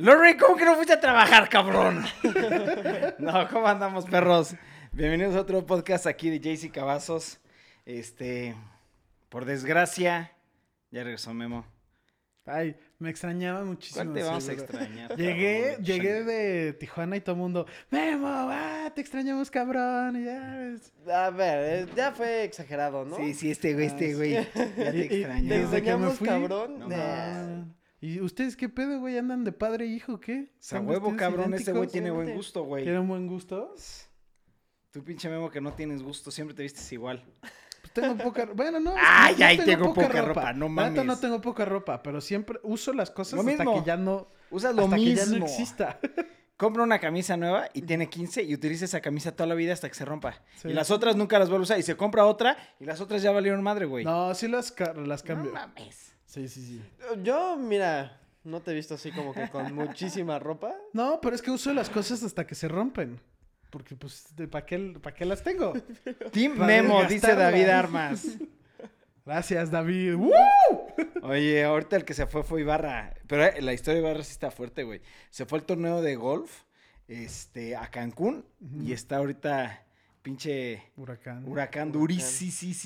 Lorraine, ¿cómo que no fuiste a trabajar, cabrón? no, ¿cómo andamos, perros? Bienvenidos a otro podcast aquí de JC Cavazos. Este, por desgracia, ya regresó Memo. Ay, me extrañaba muchísimo. ¿Cuál te vamos a extrañar? Llegué, cabrón? llegué de Tijuana y todo el mundo, Memo, ah, te extrañamos, cabrón. y ya. A ver, eh, ya fue exagerado, ¿no? Sí, sí, este güey, este güey. Ya te me fui, cabrón. no Nah. ¿Y ustedes qué pedo, güey? ¿Andan de padre e hijo qué? ¿Están huevo, cabrón, este güey idénticos? tiene buen gusto, güey. ¿Tienen buen gusto? Tú pinche Memo que no tienes gusto, siempre te vistes igual. Pues tengo poca Bueno, no. Ay, no ay, tengo poca ropa, no neta, no mames. tengo poca ropa, pero siempre uso las cosas Lo hasta mismo. que ya no. Usas lo hasta que ya no exista. Compra una camisa nueva y tiene 15 y utiliza esa camisa toda la vida hasta que se rompa. Sí. Y las otras nunca las vuelve a usar. Y se compra otra y las otras ya valieron madre, güey. No, sí las, las No cambio. mames. Sí, sí, sí. Yo, mira, no te he visto así como que con muchísima ropa. No, pero es que uso las cosas hasta que se rompen. Porque, pues, ¿para qué, pa' qué las tengo? Team Para Memo, dice. David Armas. Gracias, David. ¡Woo! Oye, ahorita el que se fue fue Ibarra. Pero eh, la historia de Ibarra sí está fuerte, güey. Se fue al torneo de golf este, a Cancún y está ahorita pinche Huracán. huracán durísimo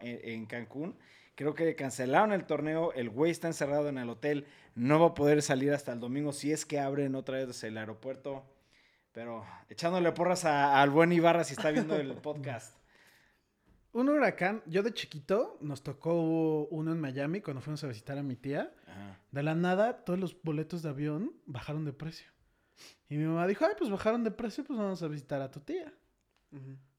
en, en Cancún. Creo que cancelaron el torneo. El güey está encerrado en el hotel. No va a poder salir hasta el domingo si es que abren otra vez el aeropuerto. Pero echándole porras a- al buen Ibarra si está viendo el podcast. Un huracán, yo de chiquito nos tocó uno en Miami cuando fuimos a visitar a mi tía. Ajá. De la nada, todos los boletos de avión bajaron de precio. Y mi mamá dijo, ay, pues bajaron de precio, pues vamos a visitar a tu tía.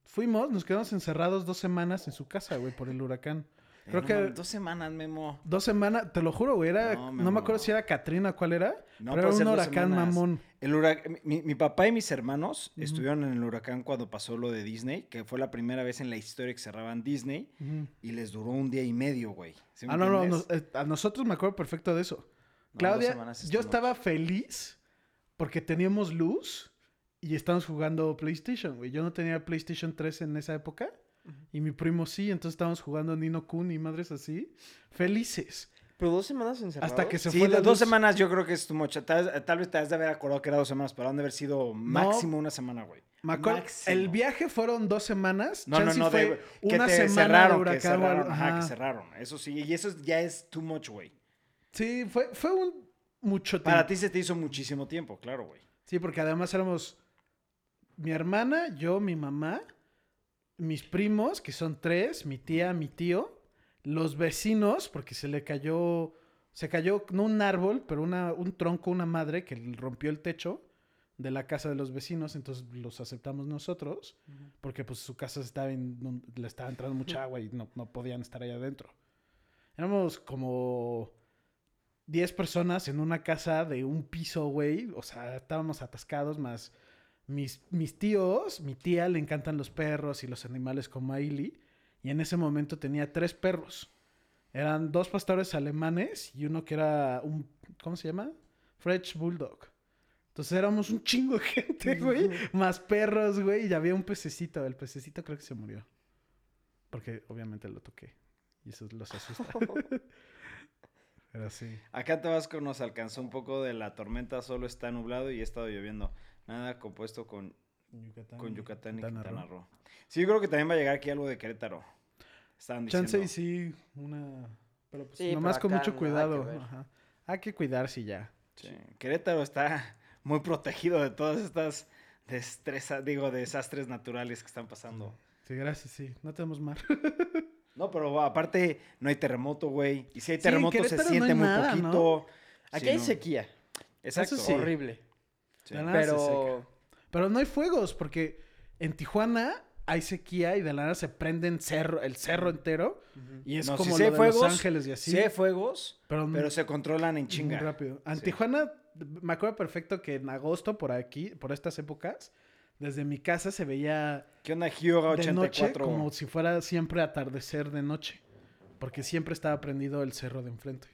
Fuimos, nos quedamos encerrados dos semanas en su casa, güey, por el huracán. Creo Eh, no que dos semanas, Memo. dos semanas, te lo juro, güey, era, No, no, me acuerdo si era Katrina cuál era, No, pero era un huracán semanas. mamón. El hurac- mi, mi papá y mis hermanos Ujú. estuvieron en el huracán cuando pasó lo de Disney, que fue la primera vez en la historia que cerraban Disney Ujú. y les duró un día y medio, güey. ¿Sí me Ah, no, no, eh, a nosotros me acuerdo perfecto de eso. Claudia, yo estaba feliz porque teníamos luz y estábamos jugando PlayStation, güey. Yo no tenía PlayStation 3 en esa época y mi primo sí, entonces estábamos jugando Nino Kun y madres así. Felices. Pero dos semanas encerrados. Hasta que se Sí, fue la dos luz. semanas yo creo que es tu mocha. Tal, tal vez te has de haber acordado que era dos semanas, pero han de haber sido máximo una semana, güey. Máximo. el viaje fueron dos semanas. No, no, no, fue de, que una te semana cerraron, de que huracán. cerraron, ajá, que cerraron. Eso sí, y eso ya es too much, güey. Sí, fue, fue un mucho tiempo. Para ti se te hizo muchísimo tiempo, claro, güey. Sí, porque además éramos mi hermana, yo, mi mamá, mis primos, que son tres, mi tía, mi tío, los vecinos, porque se le cayó, se cayó no un árbol, pero una, un tronco, una madre que rompió el techo de la casa de los vecinos, entonces los aceptamos nosotros, porque pues su casa estaba en- le estaba entrando mucha agua y no, no podían estar ahí adentro. Éramos como 10 personas en una casa de un piso, güey. O sea, estábamos atascados más mis, mis tíos, mi tía le encantan los perros y los animales como a Ili. Y en ese momento tenía tres perros. Eran dos pastores alemanes y uno que era un, ¿cómo se llama? French Bulldog. Entonces éramos un chingo de gente, güey. más perros, güey. Y había un pececito. El pececito creo que se murió. Porque obviamente lo toqué. Y eso los asusta. Pero sí. Acá en Tabasco nos alcanzó un poco de la tormenta, solo está nublado y ha estado lloviendo. Nada compuesto con, Yucatán, con Yucatán y Quintana Quintana Roo. Roo. Sí, yo creo que también va a llegar aquí algo de Querétaro. Estaban diciendo. Chance y sí, una... Pero pues Sí, nomás pero con mucho que cuidado. ver. Ajá. Hay que cuidarse ya. Sí, Querétaro está muy protegido de todas estas destreza, digo, desastres naturales que están pasando. Sí, gracias, sí. No tenemos mar. No, pero aparte no hay terremoto, güey. Y si hay terremoto se no siente hay muy nada, poquito. Aquí Sí, hay no. sequía. Exacto. Eso sí. Horrible. Sí. La nada se seca. Pero. Pero no hay fuegos, porque en Tijuana hay sequía y de la nada se prenden cerro, el cerro entero. Y es No, como sí lo hay de fuegos, Los Ángeles y así. Sí hay fuegos, pero, pero se controlan en muy chinga. rápido. En Sí. Tijuana, me acuerdo perfecto que en agosto, por aquí, por estas épocas, desde mi casa se veía ¿Qué onda, Hyuga de noche 84? como si fuera siempre atardecer de noche. Porque siempre estaba prendido el cerro de enfrente.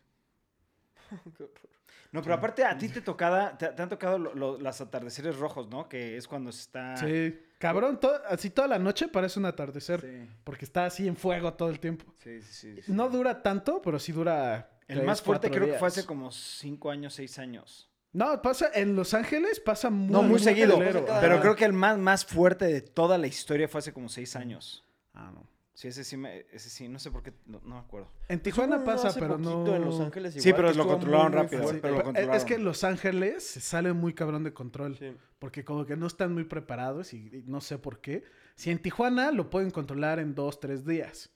No, pero aparte a ti te tocada, te, te han tocado lo- lo- los atardeceres rojos, ¿no? Que es cuando se está. Sí, cabrón, así toda la noche parece un atardecer. Sí, Porque está así en fuego todo el tiempo. sí, sí, sí. No dura tanto, pero sí dura El más fuerte creo que fue hace como cinco años, seis años. No, pasa en Los Ángeles, pasa muy, No, muy seguido. Pero creo que el más, más fuerte de toda la historia fue hace como seis años. Ah, no. Sí, ese sí, me, ese sí, no sé por qué, no, no me acuerdo. En Tijuana pasa, hace pero poquito no. en Los Ángeles Sí, pero lo estuvo controlaron muy, muy rápido, fuerte. pero lo Pero es- que en Los Ángeles se sale muy cabrón de control. Sí. Porque como que no están muy preparados y, y no sé por qué. Si en Tijuana lo pueden controlar en dos, tres días.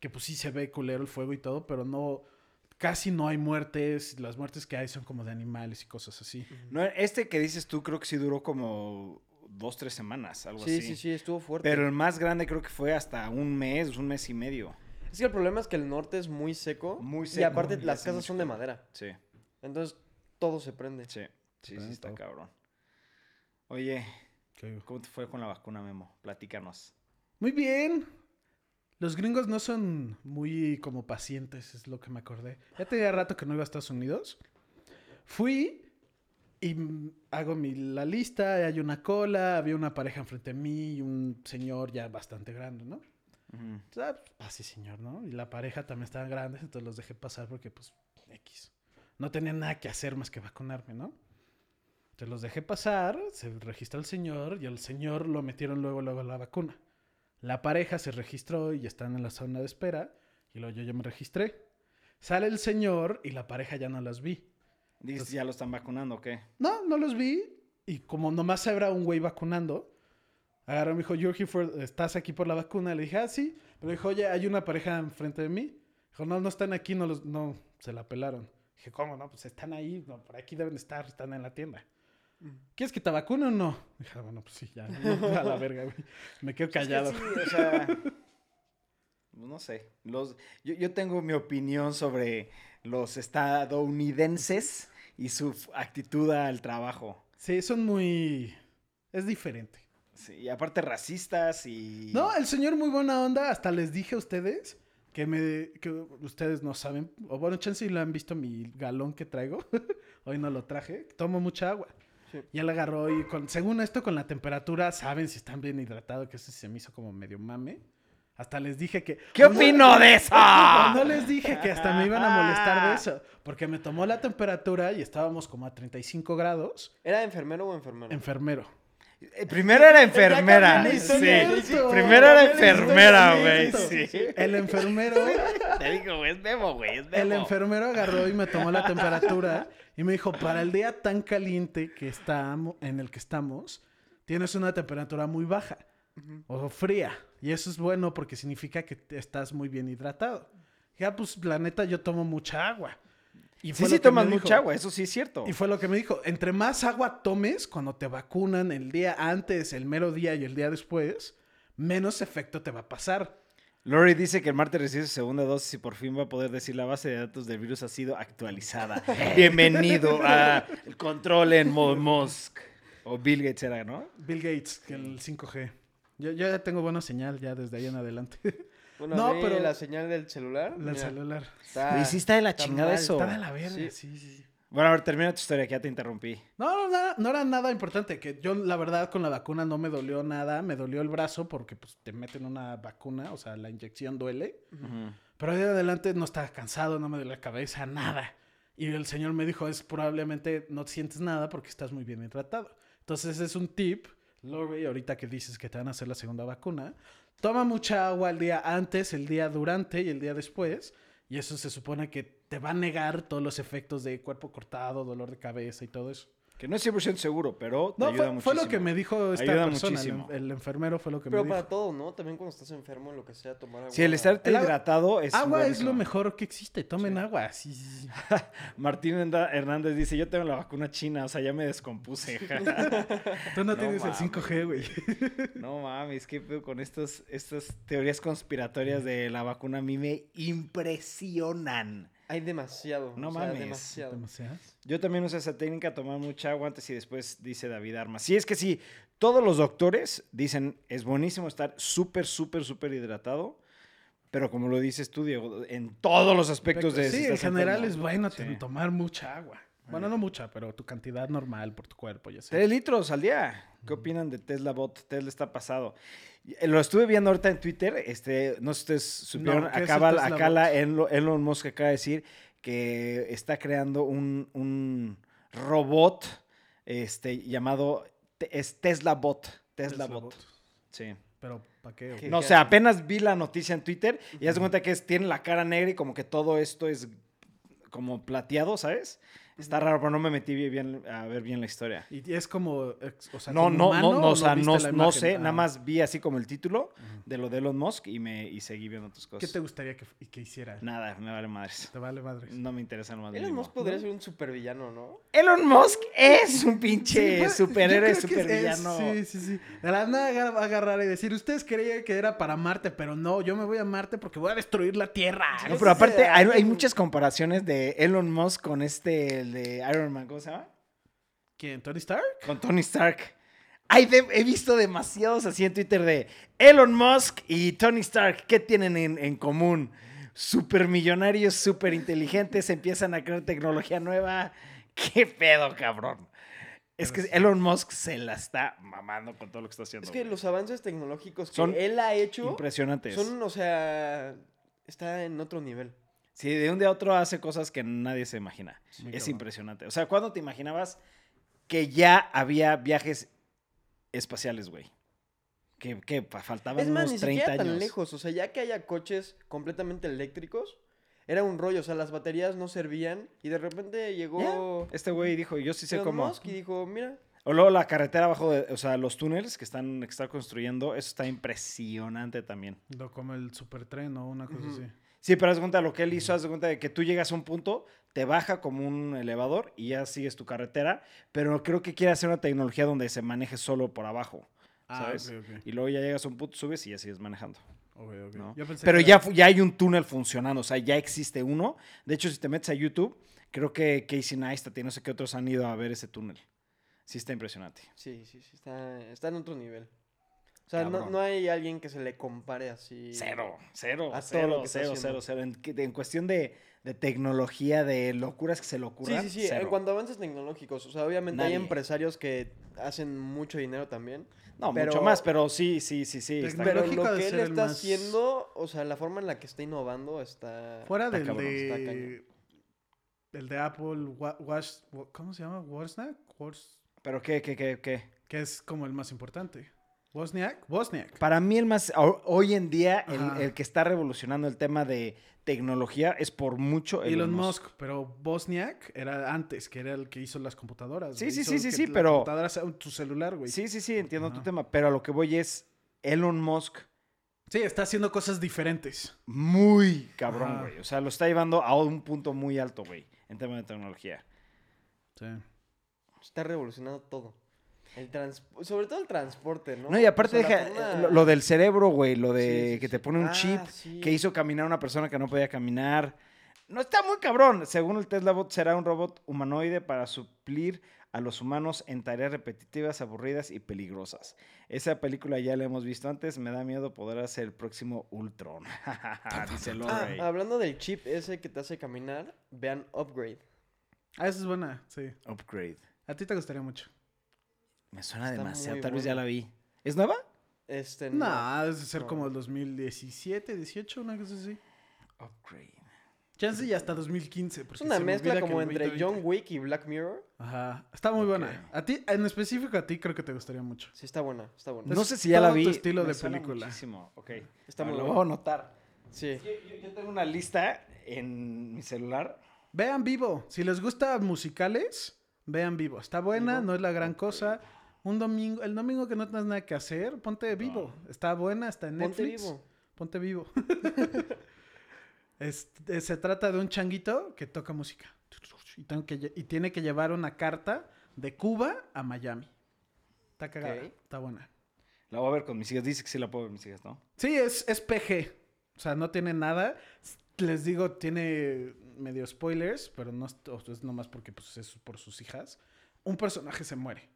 Que pues sí se ve culero el fuego y todo, pero no... Casi no hay muertes. Las muertes que hay son como de animales y cosas así. No, este que dices tú creo que sí duró como dos, tres semanas, algo Sí, así. sí, sí, estuvo fuerte. Pero el más grande creo que fue hasta un mes, un mes y medio. Es que el problema es que el norte es muy seco. Muy Y seco, aparte y las hace casas mucho son de madera. Sí, Entonces todo se prende. sí, sí, sí, está todo. cabrón. Oye, ¿cómo te fue con la vacuna, Memo? Platícanos. Muy bien. Los gringos no son muy como pacientes, es lo que me acordé. Ya tenía rato que no iba a Estados Unidos. Fui y hago mi, la lista, hay una cola, había una pareja enfrente de mí y un señor ya bastante grande, ¿no? Entonces, ah, pues, pase, señor, ¿no? Y la pareja también estaban grandes, entonces los dejé pasar porque, pues, X. No tenía nada que hacer más que vacunarme, ¿no? Entonces los dejé pasar, se registró el señor y el señor lo metieron luego, luego a la vacuna. La pareja se registró y están en la zona de espera y luego yo ya me registré. Sale el señor y la pareja ya no las vi. Dices, ¿ya lo están vacunando o qué? No, no los vi. Y como nomás habrá un güey vacunando, agarró y me dijo, "You're here for- ¿estás aquí por la vacuna? Le dije, ah, sí. Pero dijo, oye, hay una pareja enfrente de mí. Dijo, no, no están aquí, no, los, no, se la pelaron. Dije, ¿cómo no? Pues están ahí, no, por aquí deben estar, están en la tienda. ¿Quieres que te vacune o no? Dije, "Ah, bueno, pues sí, ya, no, a la verga, güey. Me quedo callado. Es que sí, o sea, no sé. Los, yo, yo tengo mi opinión sobre los estadounidenses y su actitud al trabajo. Sí, son muy... Es diferente. Sí, y aparte racistas y... No, el señor muy buena onda. Hasta les dije a ustedes que me que ustedes no saben. O bueno, chance si lo han visto mi galón que traigo. Hoy no lo traje. Tomo mucha agua. Sí. Ya le agarró y con, según esto con la temperatura saben si están bien hidratados, que eso se me hizo como medio mame. Hasta les dije que... ¿Qué opino de eso? no les dije que hasta me iban a molestar de eso. Porque me tomó la temperatura y estábamos como a 35 grados. ¿Era enfermero o enfermera? Enfermero. Eh, Primero era enfermera. Sí. Primero era enfermera, güey. Sí. El enfermero... Te digo, güey, es Memo, güey, es El Memo. enfermero agarró y me tomó la temperatura y me dijo, para el día tan caliente que estamos, en el que estamos, tienes una temperatura muy baja o fría. Y eso es bueno porque significa que estás muy bien hidratado. Ya, pues, la neta, yo tomo mucha agua. Y Sí, sí tomas mucha agua, eso sí es cierto. Y fue lo que me dijo, entre más agua tomes cuando te vacunan el día antes, el mero día y el día después, menos efecto te va a pasar. Lori dice que el martes recibe su segunda dosis y por fin va a poder decir la base de datos del virus ha sido actualizada. Bienvenido a el control en Mo- Musk. O Bill Gates era, ¿no? Bill Gates, que el 5G. Yo, yo ya tengo buena señal ya desde ahí en adelante. Bueno, No, no, pero- pero la señal del celular. La mira, celular. está- Y sí está de la está chingada mal. eso. Está de la verga, sí, Sí. sí, sí. Bueno, a ver, termina tu historia, que ya te interrumpí. No, no, nada- no era nada importante. Que yo, la verdad, con la vacuna no me dolió nada. Me dolió el brazo porque pues, te meten una vacuna, o sea, la inyección duele. Pero ahí de adelante no estaba cansado, no me duele la cabeza, nada. Y el señor me dijo, es probablemente no sientes nada porque estás muy bien hidratado. Entonces es un tip, Lori, ahorita que dices que te van a hacer la segunda vacuna, toma mucha agua el día antes, el día durante y el día después. Y eso se supone que te va a negar todos los efectos de cuerpo cortado, dolor de cabeza y todo eso. Que no es 100% seguro, pero te No, ayuda fue, muchísimo. fue lo que me dijo esta Ayuda persona. El, muchísimo. el enfermero fue lo que Pero me para dijo. todo, ¿no? También cuando estás enfermo, en lo que sea, tomar agua. Sí, el agua- hidratado es Agua es lo mejor que existe. Tomen agua. Sí, sí, sí. Martín Hernández dice, yo tengo la vacuna china, o sea, ya me descompuse. Tú no, No tienes mames. el 5G, güey. no mames, qué pedo con estos, estas teorías conspiratorias de la vacuna. A mí me impresionan. Hay demasiado. No o sea, mames. demasiado. Demasiadas. Yo también uso esa técnica, tomar mucha agua antes y después, dice David Armas. Sí, es que sí, todos los doctores dicen, es buenísimo estar súper, súper, súper hidratado, pero como lo dices tú, Diego, en todos los aspectos de... si Sí, en general es bueno Sí. tomar mucha agua. Bueno, no mucha, pero tu cantidad normal por tu cuerpo, ya sé. Tres litros al día. ¿Qué opinan de Tesla Bot? Tesla está pasado. Eh, Lo estuve viendo ahorita en Twitter. Este, no sé si ustedes supieron. No, ¿qué es el acaba, acá la? Elon, Elon Musk acaba de decir que está creando un, un robot este, llamado es Tesla Bot. Tesla, Tesla Bot. Bot. Sí. Pero, ¿para qué? No, o sea, apenas vi la noticia en Twitter y haz de cuenta que es, tiene la cara negra y como que todo esto es como plateado, ¿sabes? Está raro, pero no me metí bien a ver bien la historia. Y es como. ex- O sea, no, no, humano, no, no, ¿o o sea, viste no, sé, Ah. nada más vi así como el título de lo de Elon Musk y me y seguí viendo otras ¿Qué cosas. te gustaría que, que hiciera? Nada, me vale madres. Te vale madres. No me interesa nomás. Elon mínimo. Musk podría ser un supervillano, ¿no? Elon Musk es un pinche pues, superhéroe, es- supervillano. Sí, sí, sí. De la nada va a agarrar y decir, ustedes creían que era para Marte, pero no, yo me voy a Marte porque voy a destruir la Tierra. No, pero sí aparte hay, hay muchas comparaciones de Elon Musk con este, el de Iron Man, ¿cómo se llama? ¿Quién? ¿Tony Stark? Con Tony Stark. De- he visto demasiados así en Twitter de Elon Musk y Tony Stark, ¿qué tienen en, en común? Super millonarios, súper inteligentes, empiezan a crear tecnología nueva. ¿Qué pedo, cabrón? Es que. Elon Musk se la está mamando con todo lo que está haciendo. Es que güey. los avances tecnológicos que Son él ha hecho Impresionantes. son, o sea, está en otro nivel. Sí, de un día a otro hace cosas que nadie se imagina. Es impresionante. O sea, ¿cuándo te imaginabas que ya había viajes espaciales, güey? Que, que faltaban Es más, unos ni 30 siquiera años. tan lejos. O sea, ya que haya coches completamente eléctricos, era un rollo. O sea, las baterías no servían y de repente llegó Este güey dijo, yo sí sé Elon cómo. Musk y dijo, mira, O luego la carretera abajo, de, o sea, los túneles que están, que están construyendo, eso está impresionante también. Lo como el supertren o una cosa así. Sí, pero haz de cuenta lo que él hizo, haz de cuenta de que tú llegas a un punto, te baja como un elevador y ya sigues tu carretera, pero creo que quiere hacer una tecnología donde se maneje solo por abajo, ¿sabes? Ah, ok, ok. Y luego ya llegas a un punto, subes y ya sigues manejando. Ok, ok. ¿no? Yo pensé Pero que ya, ya hay un túnel funcionando, o sea, ya existe uno. De hecho, si te metes a YouTube, creo que Casey Neistat y no sé qué otros han ido a ver ese túnel. Sí está impresionante. sí, sí, sí, está, está en otro nivel. O sea, no, no hay alguien que se le compare así. Cero, cero, A todo cero, lo que está cero, haciendo. cero, cero. En, en cuestión de, de tecnología, de locuras que se le Sí, ocurran, sí, sí. cero. En cuanto a avances tecnológicos, o sea, obviamente Nadie. hay empresarios que hacen mucho dinero también. No, pero- mucho más, pero sí, sí, sí, sí. está- Pero lo que él está más- haciendo, o sea, la forma en la que está innovando está. Fuera Está del cabrón, está de... cañón. El de Apple, Wa- Wash, Wa- ¿cómo se llama? Wozniak? Woz- Pero qué, qué, qué, qué. Que es como el más importante. Wozniak, Wozniak. Para mí el más, ho- hoy en día, el, que está revolucionando el tema de tecnología es por mucho Elon Musk, pero Wozniak era antes, que era el que hizo las computadoras. Sí, sí, sí, sí, sí, pero- computadora sea un- tu celular, güey. Sí, sí, sí, entiendo tu tema, pero a lo que voy es Elon Musk Sí, está haciendo cosas diferentes. muy cabrón, Ajá. güey. O sea, lo está llevando a un punto muy alto, güey, en tema de tecnología. Sí. Está revolucionando todo. El trans... Sobre todo el transporte, ¿no? No, y aparte O sea, la deja forma- lo, lo del cerebro, güey, lo de Sí, sí, que te pone un Ah, chip sí. que hizo caminar a una persona que no podía caminar. No está muy cabrón. Según el Tesla Bot, será un robot humanoide para suplir a los humanos en tareas repetitivas, aburridas y peligrosas. Esa película ya la hemos visto antes. Me da miedo poder hacer el próximo Ultron. Dice Ah, hablando del chip ese que te hace caminar, vean Upgrade. Ah, esa es buena, sí. Upgrade. A ti te gustaría mucho. Me suena Está demasiado. Tal vez ya la vi. ¿Es nueva? Este, No, debe ser no. como el 2017, 18, una cosa así. Upgrade. Chance ya hasta 2015. Es una me mezcla como entre. John Wick y Black Mirror. Ajá, está muy buena. A ti, en específico a ti, creo que te gustaría mucho. Sí, está buena, está buena. No sé si ya la tu vi. estilo Me de película. Muchísimo. Ok. Está Ah, muy lo voy a anotar. Sí. Yo, yo- yo tengo una lista en mi celular. Vean vivo. Si les gusta musicales, vean vivo. Está buena, Vivo. no es la gran cosa. Un domingo, el domingo que no tienes nada que hacer, ponte vivo. Está buena, está en Ponte Netflix. vivo. Ponte vivo. Es- eh, se trata de un changuito que toca música. Y, que tiene que llevar una carta de Cuba a Miami. Está cagada. Está buena. La voy a ver con mis hijas. Dice que sí la puedo ver con mis hijas, ¿no? Sí, es, es PG. O sea, no tiene nada. Les digo, tiene medio spoilers, pero no es, es nomás porque pues, es por sus hijas. Un personaje se muere.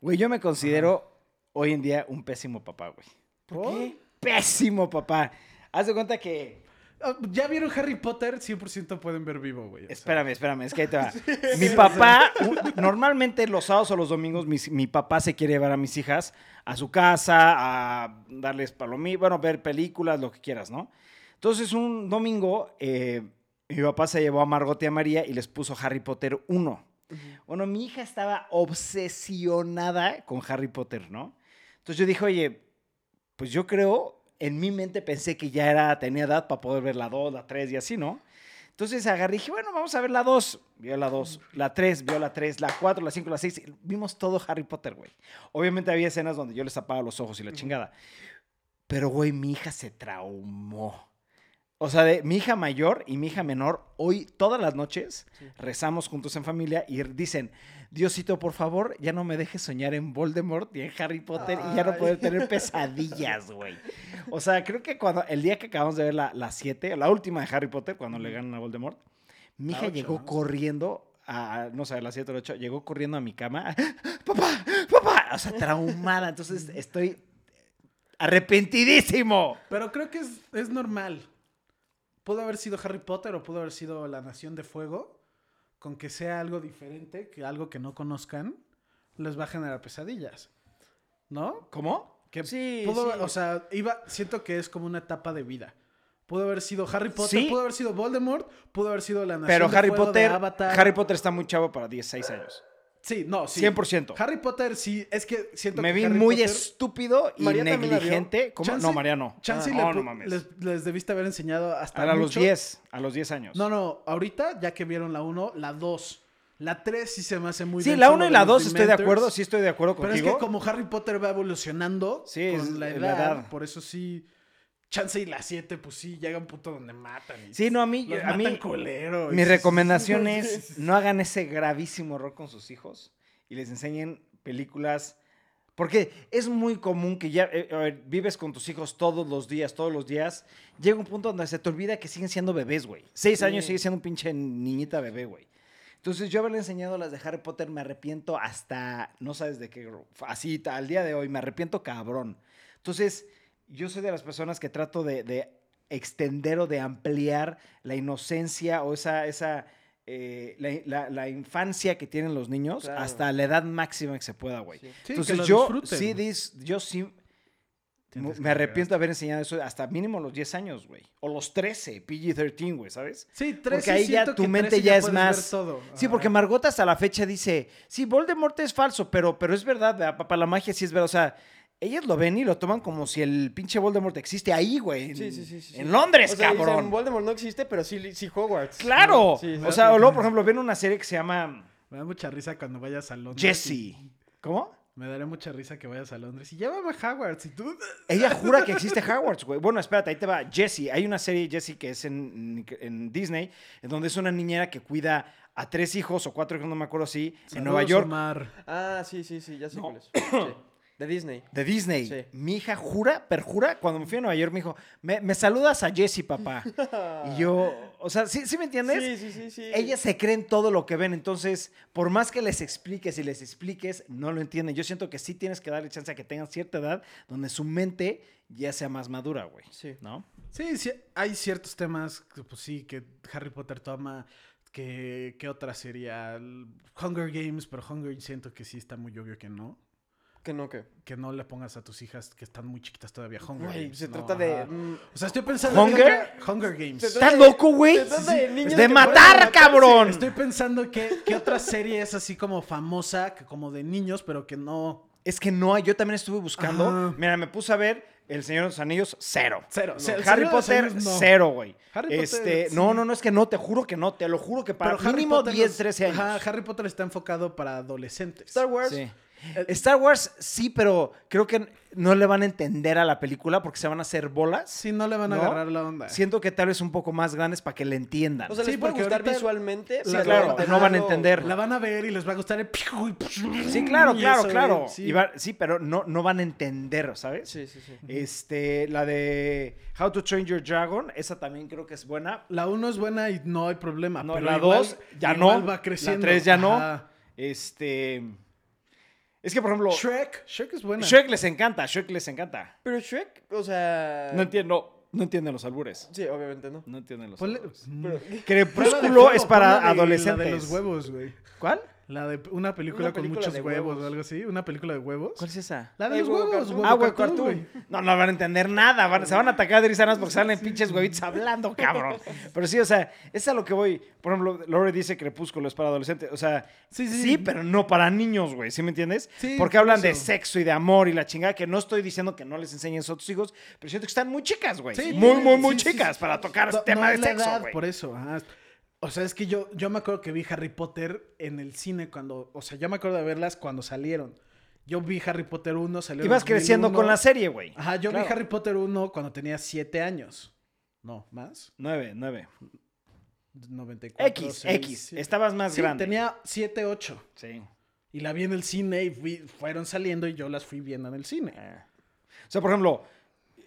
Güey, yo me considero hoy en día un pésimo papá, güey. ¿Por qué? Pésimo papá. Haz de cuenta que. Ah, ¿Ya vieron Harry Potter? 100% pueden ver vivo, güey. sea. Espérame, espérame, es que ahí te va. Mi papá, normalmente los sábados o los domingos, mis- mi papá se quiere llevar a mis hijas a su casa, a darles palomí, bueno, ver películas, lo que quieras, ¿no? Entonces, un domingo, eh, mi papá se llevó a Margot y a María y les puso Harry Potter 1. Bueno, mi hija estaba obsesionada con Harry Potter, ¿no? Entonces yo dije, oye, pues yo creo, en mi mente pensé que ya era, tenía edad para poder ver la 2, la 3 y así, ¿no? Entonces agarré y dije, bueno, vamos a ver la 2. Vio la 2, la 3, vio la 3, la 4, la 5, la 6. Vimos todo Harry Potter, güey. Obviamente había escenas donde yo les tapaba los ojos y la chingada. Pero, güey, mi hija se traumó. O sea, de mi hija mayor y mi hija menor, hoy todas las noches rezamos juntos en familia y dicen, Diosito, por favor, ya no me dejes soñar en Voldemort y en Harry Potter y ya no poder tener pesadillas, güey. O sea, creo que cuando el día que acabamos de ver la 7, la, última de Harry Potter, cuando le ganan a Voldemort, mi La hija ocho, llegó ¿no? corriendo a, no sé, a las 7 o 8, llegó corriendo a mi cama, papá, papá, o sea, traumada. Entonces estoy arrepentidísimo. Pero creo que es, es normal. Pudo haber sido Harry Potter o pudo haber sido La Nación de Fuego. Con que sea algo diferente, que algo que no conozcan, les va a generar pesadillas. ¿No? ¿Cómo? Que Sí, pudo, sí. o sea, iba, siento que es como una etapa de vida. Pudo haber sido Harry Potter, Sí. pudo haber sido Voldemort, pudo haber sido la Nación Pero de Harry Fuego de Potter, Avatar. Harry Potter está muy chavo para 16 años. Sí, no, sí. 100%. Harry Potter sí, es que siento Me que vi Harry muy Potter- estúpido y María la negligente. ¿Cómo? Chance- No, María no. Ah, le no, pu- no mames. les, les debiste haber enseñado hasta a los mucho. 10, a los 10 años. No, no, ahorita ya que vieron la 1, la 2. La 3 sí se me hace muy sí, la lo 1 y la los 2 estoy de acuerdo, sí estoy de acuerdo Pero contigo. es que como Harry Potter va evolucionando Sí, es con la la edad, edad. por eso sí. Chance y la 7, pues sí, llega un punto donde matan. y Sí, no, a mí, los a mí matan culero. y mi recomendación es no hagan ese gravísimo error con sus hijos y les enseñen películas. Porque es muy común que ya eh, a ver, vives con tus hijos todos los días, todos los días. Llega un punto donde se te olvida que siguen siendo bebés, güey. Seis Sí. años sigue siendo un pinche niñita bebé, güey. Entonces yo haberle enseñado las de Harry Potter me arrepiento hasta, no sabes de qué, así al día de hoy, me arrepiento cabrón. Entonces yo soy de las personas que trato de, de extender o de ampliar la inocencia o esa, esa eh, la, la- la infancia que tienen los niños Claro. hasta la edad máxima que se pueda, güey. Sí. Sí, que Entonces lo yo disfruten. sí, dis- yo sí Tienes me arrepiento de haber enseñado eso hasta mínimo los 10 años, güey. O los 13, PG-13, güey, ¿sabes? Sí, 13 Porque ahí ya tu mente 13 ya es más- todo. Sí, porque Margot hasta la fecha dice, sí, Voldemort es falso, pero, pero es verdad, ¿verdad, papá, la magia sí es verdad. O sea, ellas lo ven y lo toman como si el pinche Voldemort existe ahí, güey. Sí, sí, sí, sí, en Londres, O sea, cabrón. dicen, Voldemort no existe, pero sí, sí Hogwarts. Claro. Sí, sí, o sea, o luego, por ejemplo, ven una serie que se llama Me da mucha risa cuando vayas a Londres. Jesse. y- ¿Cómo? Me daría mucha risa que vayas a Londres y llévame a Hogwarts y tú... Ella jura que existe Hogwarts, güey. Bueno, espérate, ahí te va. Jessie. Hay una serie, Jessie, que es en, en Disney, en donde es una niñera que cuida a tres hijos o cuatro hijos, no me acuerdo si, en Nueva York. Omar. Ah, sí, sí, sí, ya sé No. cuál es. Sí. De Disney. De Disney. Sí. Mi hija jura, perjura, cuando me fui a Nueva York me dijo, me, me saludas a Jessie, papá. y yo, o sea, ¿sí, sí me entiendes? Sí, sí, sí, sí. Ellas se creen todo lo que ven, entonces, por más que les expliques y les expliques, no lo entienden. Yo siento que sí tienes que darle chance a que tengan cierta edad donde su mente ya sea más madura, güey. Sí. ¿No? Sí, sí, hay ciertos temas, que, pues sí, que Harry Potter toma, que, que otra sería Hunger Games, pero Hunger Games siento que sí está muy obvio que no. Que no, que. Que no le pongas a tus hijas que están muy chiquitas todavía Hunger Güey, Games. se no, trata de. ajá. mm, O sea, estoy pensando... ¿Hunger? que- Hunger Games. ¿Estás loco, güey? se trata de niños de que matar, cabrón. Estoy pensando que, que otra serie es así como famosa, que como de niños, pero que no... Es que no hay, yo también estuve buscando. Ajá. Mira, me puse a ver El Señor de los Anillos, cero. Cero. No. Harry Potter, no. cero, güey. Harry Potter, Este, sí. No, no, no, es que no, te juro que no, te lo juro que para Pero Harry mínimo Potter 10, los- 13 años. Ajá, Harry Potter está enfocado para adolescentes. Star Wars. Sí. El- Star Wars sí, pero creo que no le van a entender a la película porque se van a hacer bolas. Sí, no le van a ¿No? agarrar la onda. Siento que tal vez un poco más grandes para que le entiendan. O sea, Sí, les puede porque gustar visualmente. Sí, pero claro, no van a entender. La van a ver y les va a gustar el... sí, claro, y claro, claro. sí. Y va- sí, pero no, no van a entender, ¿sabes? Sí, sí, sí. Este, la de How to Train Your Dragon, esa también creo que es buena. La 1 es buena y no hay problema. No, pero la igual- 2 ya igual no. va creciendo. La 3 ya no. Ajá. Este. Es que, por ejemplo, Shrek. Shrek es buena. Shrek les encanta, Shrek les encanta. Pero Shrek, o sea. No entiendo, no entienden los albures. Sí, obviamente no. No entienden los Ponle- albures. Pero. Prueba de Crepúsculo es para adolescentes. La de los huevos, güey. ¿Cuál? La de una película Una con película muchos huevos, huevos. o algo así. Una película de huevos. ¿Cuál es esa? La de Eh, los huevo huevos. huevo Ah, huevo cartoon, güey. No, no van a entender nada. van- se van a atacar de risanas porque salen pinches huevitos hablando, cabrón. Pero sí, o sea, es a lo que voy. Por ejemplo, Lore dice Crepúsculo es para adolescentes. O sea, sí, Sí, sí. pero no para niños, güey. ¿Sí me entiendes? Sí, porque por hablan de sexo y de amor y la chingada. Que no estoy diciendo que no les enseñen eso a tus hijos, pero siento que están muy chicas, güey. Sí, muy, sí, muy, muy chicas sí. para tocar No- tema no de sexo, edad. Por eso, ajá. O sea, es que yo, yo me acuerdo que vi Harry Potter en el cine cuando... O sea, yo me acuerdo de verlas cuando salieron. Yo vi Harry Potter 1, salió Ibas creciendo 2001. con la serie, güey. Ajá, yo vi Claro. Harry Potter 1 cuando tenía 7 años. No, ¿más? Nueve, nueve. 94. X, 6, X. sí. Estabas más Sí, grande. tenía 7, 8. Sí. Y la vi en el cine y fui- fueron saliendo y yo las fui viendo en el cine. Eh. O sea, por ejemplo,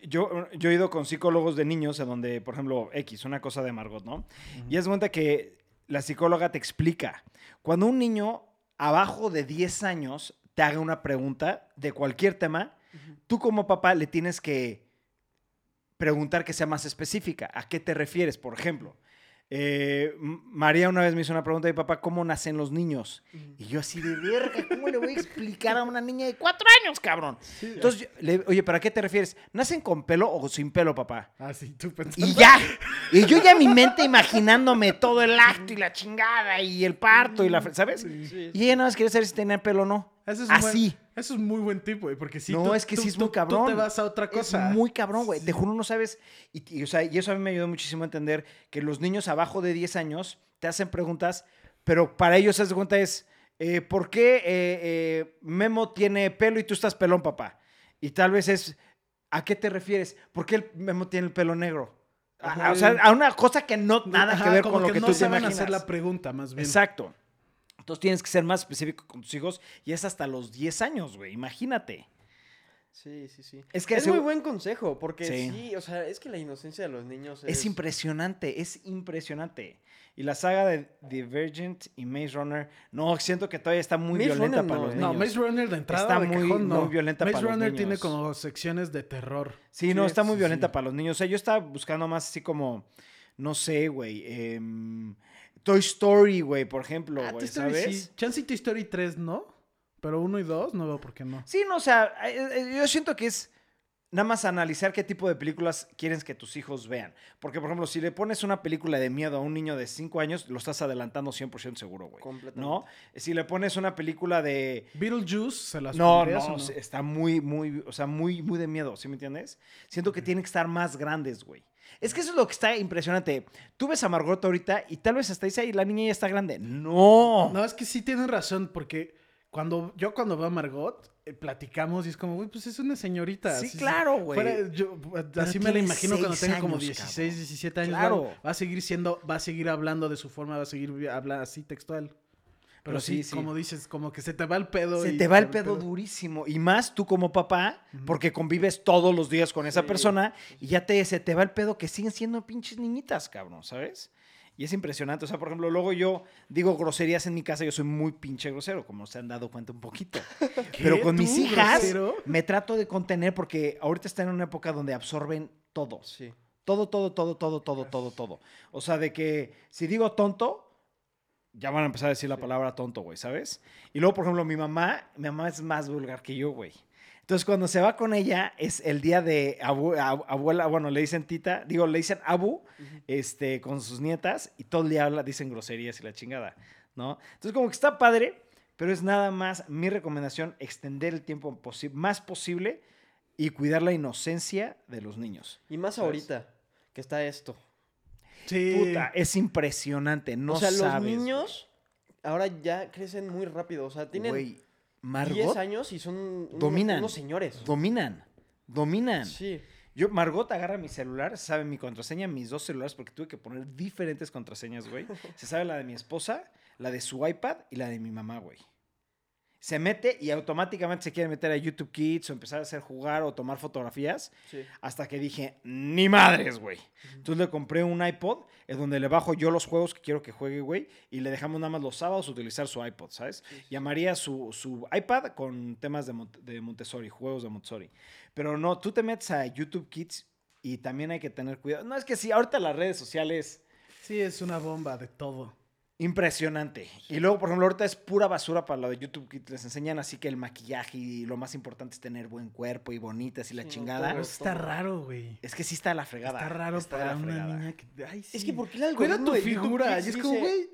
yo, yo he ido con psicólogos de niños en donde, por ejemplo, X, una cosa de Margot, ¿no? Y es cuenta que la psicóloga te explica, cuando un niño abajo de 10 años te haga una pregunta de cualquier tema, tú como papá le tienes que preguntar que sea más específica. ¿A qué te refieres, por ejemplo? Eh, María una vez me hizo una pregunta de papá, ¿cómo nacen los niños? Y yo así de verga, ¿cómo le voy a explicar a una niña de cuatro años, cabrón? Entonces, yo le- oye, ¿para qué te refieres? ¿Nacen con pelo o sin pelo, papá? Ah, sí, tú pensando. Y ya. Y yo ya mi mente imaginándome todo el acto y la chingada y el parto y la... ¿Sabes? Sí. Y ella nada más quería saber si tenía pelo o no. Eso es buen- Así. eso es muy buen tipo, güey, porque si no, tú- es que tú- sí es tú- cabrón. Tú te vas a otra cosa. Es muy cabrón, güey. Te juro, no sabes. Y, y, o sea, y eso a mí me ayudó muchísimo a entender que los niños abajo de 10 años te hacen preguntas, pero para ellos, haz de cuenta, es: eh, ¿por qué eh, eh, Memo tiene pelo y tú estás pelón, papá? Y tal vez es: ¿a qué te refieres? ¿Por qué el Memo tiene el pelo negro? A- o sea, a una cosa que no nada Ajá, que ver con lo que, no tú te imaginas. hacer la pregunta, más bien. Exacto. Entonces tienes que ser más específico con tus hijos y es hasta los 10 años, güey. Imagínate. Sí, sí, sí. Es que es muy buen consejo, porque Sí. sí. o sea, es que la inocencia de los niños es... Es impresionante, es impresionante. Y la saga de Divergent y Maze Runner, no, siento que todavía está muy Maze violenta Runner para no, los eh. niños. No, Maze Runner de entrada Está de muy- cajón, no. muy violenta Maze para los Runner tiene niños. como secciones de terror. Sí, Sí, no, está muy sí, violenta sí. para los niños. O sea, yo estaba buscando más así como, no sé, güey. em, Toy Story, güey, por ejemplo, Ah, güey, Toy Story ¿sabes? sí. Chance y Toy Story 3, ¿no? Pero 1 y 2, no veo por qué no. Sí, no, o sea, eh, eh, yo siento que es nada más analizar qué tipo de películas quieres que tus hijos vean. Porque, por ejemplo, si le pones una película de miedo a un niño de 5 años, lo estás adelantando 100% seguro, güey. Completamente. ¿No? Si le pones una película de... Beetlejuice, ¿se las No, pondrías no, o se- está muy, muy, o sea, muy, muy de miedo, ¿sí me entiendes? Siento que tienen que estar más grandes, güey. Es que eso es lo que está impresionante. Tú ves a Margot ahorita y tal vez hasta dice, ay, la niña ya está grande. No. No, es que sí tienen razón, porque cuando yo cuando veo a Margot, eh, platicamos y es como, güey, pues es una señorita. Sí, así- claro, güey. así me la imagino cuando tenga como años, 16, cabrón. 17 años. Claro. Va, va a seguir siendo, va a seguir hablando de su forma, va a seguir vi- habla así textual. Pero, sí, sí, como dices, como que se te va el pedo. Se y te va el pedo durísimo. Y más tú como papá, porque convives todos los días con esa persona y ya te, se te va el pedo que siguen siendo pinches niñitas, cabrón, ¿sabes? Y es impresionante. O sea, por ejemplo, luego yo digo groserías en mi casa, yo soy muy pinche grosero, como se han dado cuenta un poquito. Pero con ¿Tú, mis hijas grosero? me trato de contener porque ahorita están en una época donde absorben todo. Sí. Todo, todo, todo, todo, todo, todo, todo. O sea, de que si digo tonto, ya van a empezar a decir la palabra tonto, güey, ¿sabes? Y luego, por ejemplo, mi mamá, mi mamá es más vulgar que yo, güey. Entonces, cuando se va con ella, es el día de abu- ab- abuela, bueno, le dicen tita, digo, le dicen abu, este, con sus nietas, y todo el día habla, dicen groserías y la chingada, ¿no? Entonces, como que está padre, pero es nada más mi recomendación, extender el tiempo posi- más posible y cuidar la inocencia de los niños. Y más ¿Sabes? ahorita, que está esto. Sí. Puta, es impresionante, no o sea, sabes, los niños ahora ya crecen muy rápido. O sea, tienen Güey, 10 Margot años y son unos, dominan. unos señores. dominan, dominan. Sí. Yo, Margot agarra mi celular, sabe mi contraseña, mis dos celulares, porque tuve que poner diferentes contraseñas, güey. Se sabe la de mi esposa, la de su iPad y la de mi mamá, güey. Se mete y automáticamente se quiere meter a YouTube Kids o empezar a hacer jugar o tomar fotografías. Sí. Hasta que dije, ni madres, güey. Entonces le compré un iPod en donde le bajo yo los juegos que quiero que juegue, güey. Y le dejamos nada más los sábados utilizar su iPod, ¿sabes? Llamaría su, su iPad con temas de, Mont- de Montessori, juegos de Montessori. Pero no, tú te metes a YouTube Kids y también hay que tener cuidado. No, es que sí, ahorita las redes sociales... Sí, es una bomba de todo. Impresionante. Y luego, por ejemplo, ahorita es pura basura para lo de YouTube que les enseñan, así que el maquillaje y lo más importante es tener buen cuerpo y bonitas y la Sí, chingada. Pero todo. está raro, güey. Es que sí está la fregada. Está raro está para la una fregada. niña que... Ay, sí. Es que, ¿por qué el Cuida tu figura. Y es como, güey,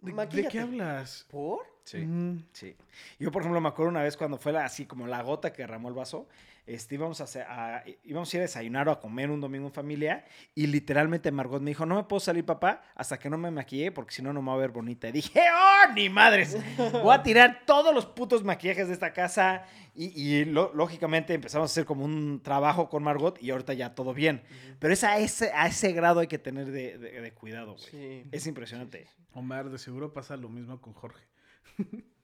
¿de, de qué hablas? ¿Por? Sí. Mm. Sí. Yo, por ejemplo, me acuerdo una vez cuando fue la- así como la gota que derramó el vaso, este, íbamos, a, a- íbamos a ir a desayunar o a comer un domingo en familia y literalmente Margot me dijo, no me puedo salir, papá, hasta que no me maquillé porque si no, no me voy a ver bonita. Y dije, ¡oh, ni madres! Voy a tirar todos los putos maquillajes de esta casa y, y lo- lógicamente empezamos a hacer como un trabajo con Margot y ahorita ya todo bien. Pero es a ese, a ese grado hay que tener de, de- de cuidado, güey. Sí. Es impresionante. Omar, de seguro pasa lo mismo con Jorge.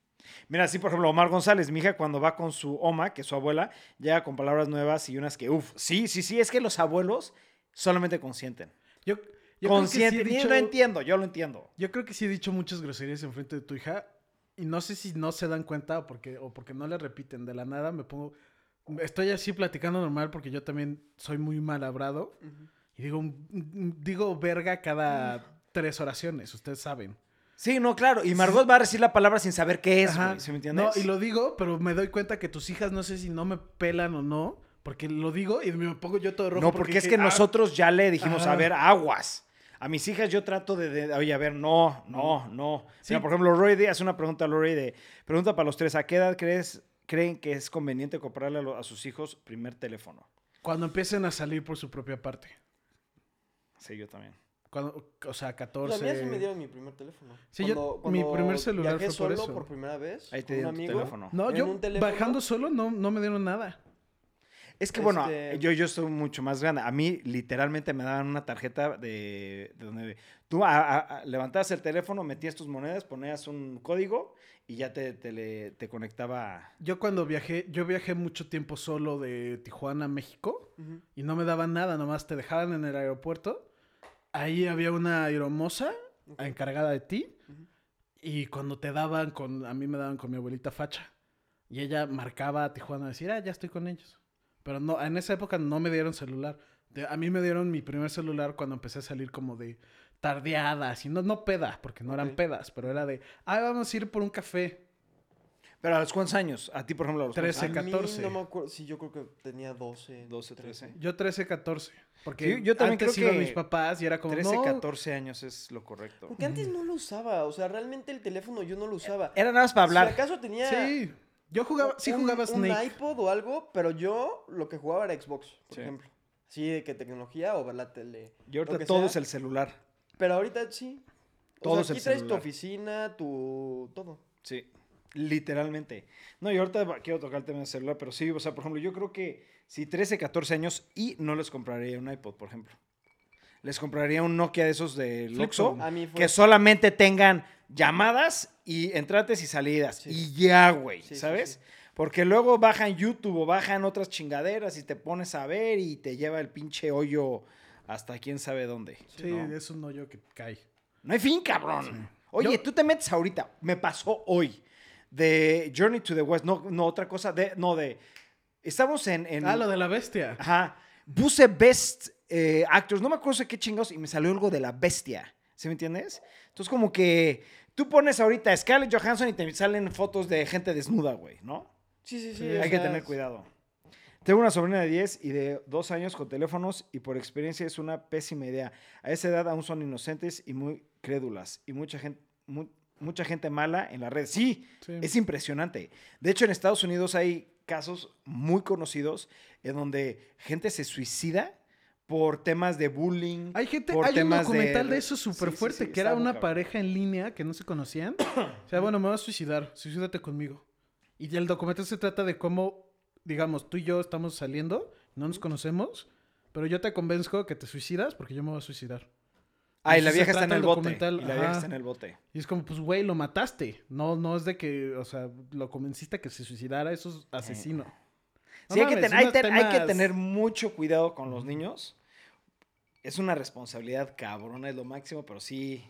Mira, sí, por ejemplo, Omar González, mi hija, cuando va con su oma, que es su abuela, llega con palabras nuevas y unas que, uff, sí, sí, sí, es que los abuelos solamente consienten. Yo, yo creo que sí he Consienten, y dicho- lo entiendo, yo lo entiendo. Yo creo que sí he dicho muchas groserías en frente de tu hija y no sé si no se dan cuenta o porque, o porque no le repiten. De la nada me pongo... Estoy así platicando normal porque yo también soy muy mal hablado Ujú. y digo, mm, digo verga cada tres oraciones, ustedes saben. Sí, no, claro, y Margot va a decir la palabra sin saber qué es, güey, ¿sí me entiendes? No, y lo digo, pero me doy cuenta que tus hijas no sé si no me pelan o no, porque lo digo y me pongo yo todo rojo. No, porque es que "Ah". nosotros ya le dijimos, Ajá. a ver, aguas. A mis hijas yo trato de, de- oye, a ver, no, no, no. Sí. Mira, por ejemplo, Rory de- hace una pregunta a Rory de, pregunta para los tres, ¿a qué edad crees, creen que es conveniente comprarle a, lo- a sus hijos primer teléfono? Cuando empiecen a salir por su propia parte. Sí, yo también. Cuando, o sea, Pues 14. a mí así me dieron mi primer teléfono. Sí, yo- mi primer celular viajé fue por solo eso. por primera vez Ahí te con un dieron tu amigo. teléfono. No, en yo un teléfono. bajando solo no, no me dieron nada. Es que bueno, Este- yo, yo estoy mucho más grande. A mí literalmente me daban una tarjeta de, de donde tú a- a- a- levantabas el teléfono, metías tus monedas, ponías un código y ya te, te, le- te conectaba. Yo cuando viajé, yo viajé mucho tiempo solo de Tijuana a México y no me daban nada, nomás te dejaban en el aeropuerto. Ahí había una aeromoza Ok. encargada de ti y cuando te daban con, a mí me daban con mi abuelita Facha y ella marcaba a Tijuana a decir, ah, ya estoy con ellos. Pero no, en esa época no me dieron celular. De- a mí me dieron mi primer celular cuando empecé a salir como de tardeadas y no, no peda, porque no eran pedas, pero era de, ah, vamos a ir por un café. Pero a los cuántos años? A ti, por ejemplo, a los cuántos 13, A mí 14. no me acuerdo. Sí, yo creo que tenía 12. 12, 13. Yo 13, 14. Porque Sí, yo también antes creo que mis papás y era como, 13, no, 14 años es lo correcto. Porque antes no lo usaba. O sea, realmente el teléfono yo no lo usaba. Era nada más para hablar. Si acaso tenía. Sí, yo jugaba, sí un- jugaba un Snake. iPod o algo, pero yo lo que jugaba era Xbox, por Sí. ejemplo. Sí, de que tecnología o ver la tele. Y ahorita todo sea. es el celular. Pero ahorita sí. O Todo sea, es el aquí traes tu celular. oficina, tu. todo. Sí, literalmente. No, y ahorita quiero tocar el tema del celular, pero sí, o sea, por ejemplo, yo creo que si 13, 14 años y no les compraría un iPod, por ejemplo. Les compraría un Nokia de esos de fue. que solamente tengan llamadas y entrates y salidas. Sí. Y ya, güey, sí, ¿sabes? sí. Porque luego bajan YouTube o bajan otras chingaderas y te pones a ver y te lleva el pinche hoyo hasta quién sabe dónde. Sí, ¿no? es un hoyo que cae. No hay fin, cabrón. Oye, Yo- tú te metes ahorita. Me pasó hoy. De Journey to the West. No, no otra cosa. De, no, de. Estamos en. en Ah, lo de la bestia. Ajá. Puse Best eh, Actors. No me acuerdo de qué chingados. Y me salió algo de la bestia. ¿Sí me entiendes? Entonces, como que. Tú pones ahorita Scarlett Johansson y te salen fotos de gente desnuda, güey, ¿no? Sí, sí, sí. Hay que tener cuidado. Tengo una sobrina de 10 y de 2 años con teléfonos y por experiencia es una pésima idea. A esa edad aún son inocentes y muy crédulas y mucha gente, mu- mucha gente mala en la red. Sí, Sí. es impresionante. De hecho, en Estados Unidos hay casos muy conocidos en donde gente se suicida por temas de bullying. Hay gente, por hay un documental de, de- eso súper sí, fuerte, sí, que era una cabrón. pareja en línea que no se conocían. O sea, bueno, me voy a suicidar, suicídate conmigo. Y el documental se trata de cómo, digamos, tú y yo estamos saliendo, no nos conocemos, pero yo te convenzco que te suicidas porque yo me voy a suicidar. Ah, y la vieja está en el el bote. Y la vieja está en el bote. Y es como, pues, güey, lo mataste. No, no es de que, o sea, lo convenciste a que se suicidara, eso es asesino. No Sí, hay, que ten- hay hay tener mucho cuidado con los niños. Es una responsabilidad cabrona, es lo máximo, pero sí.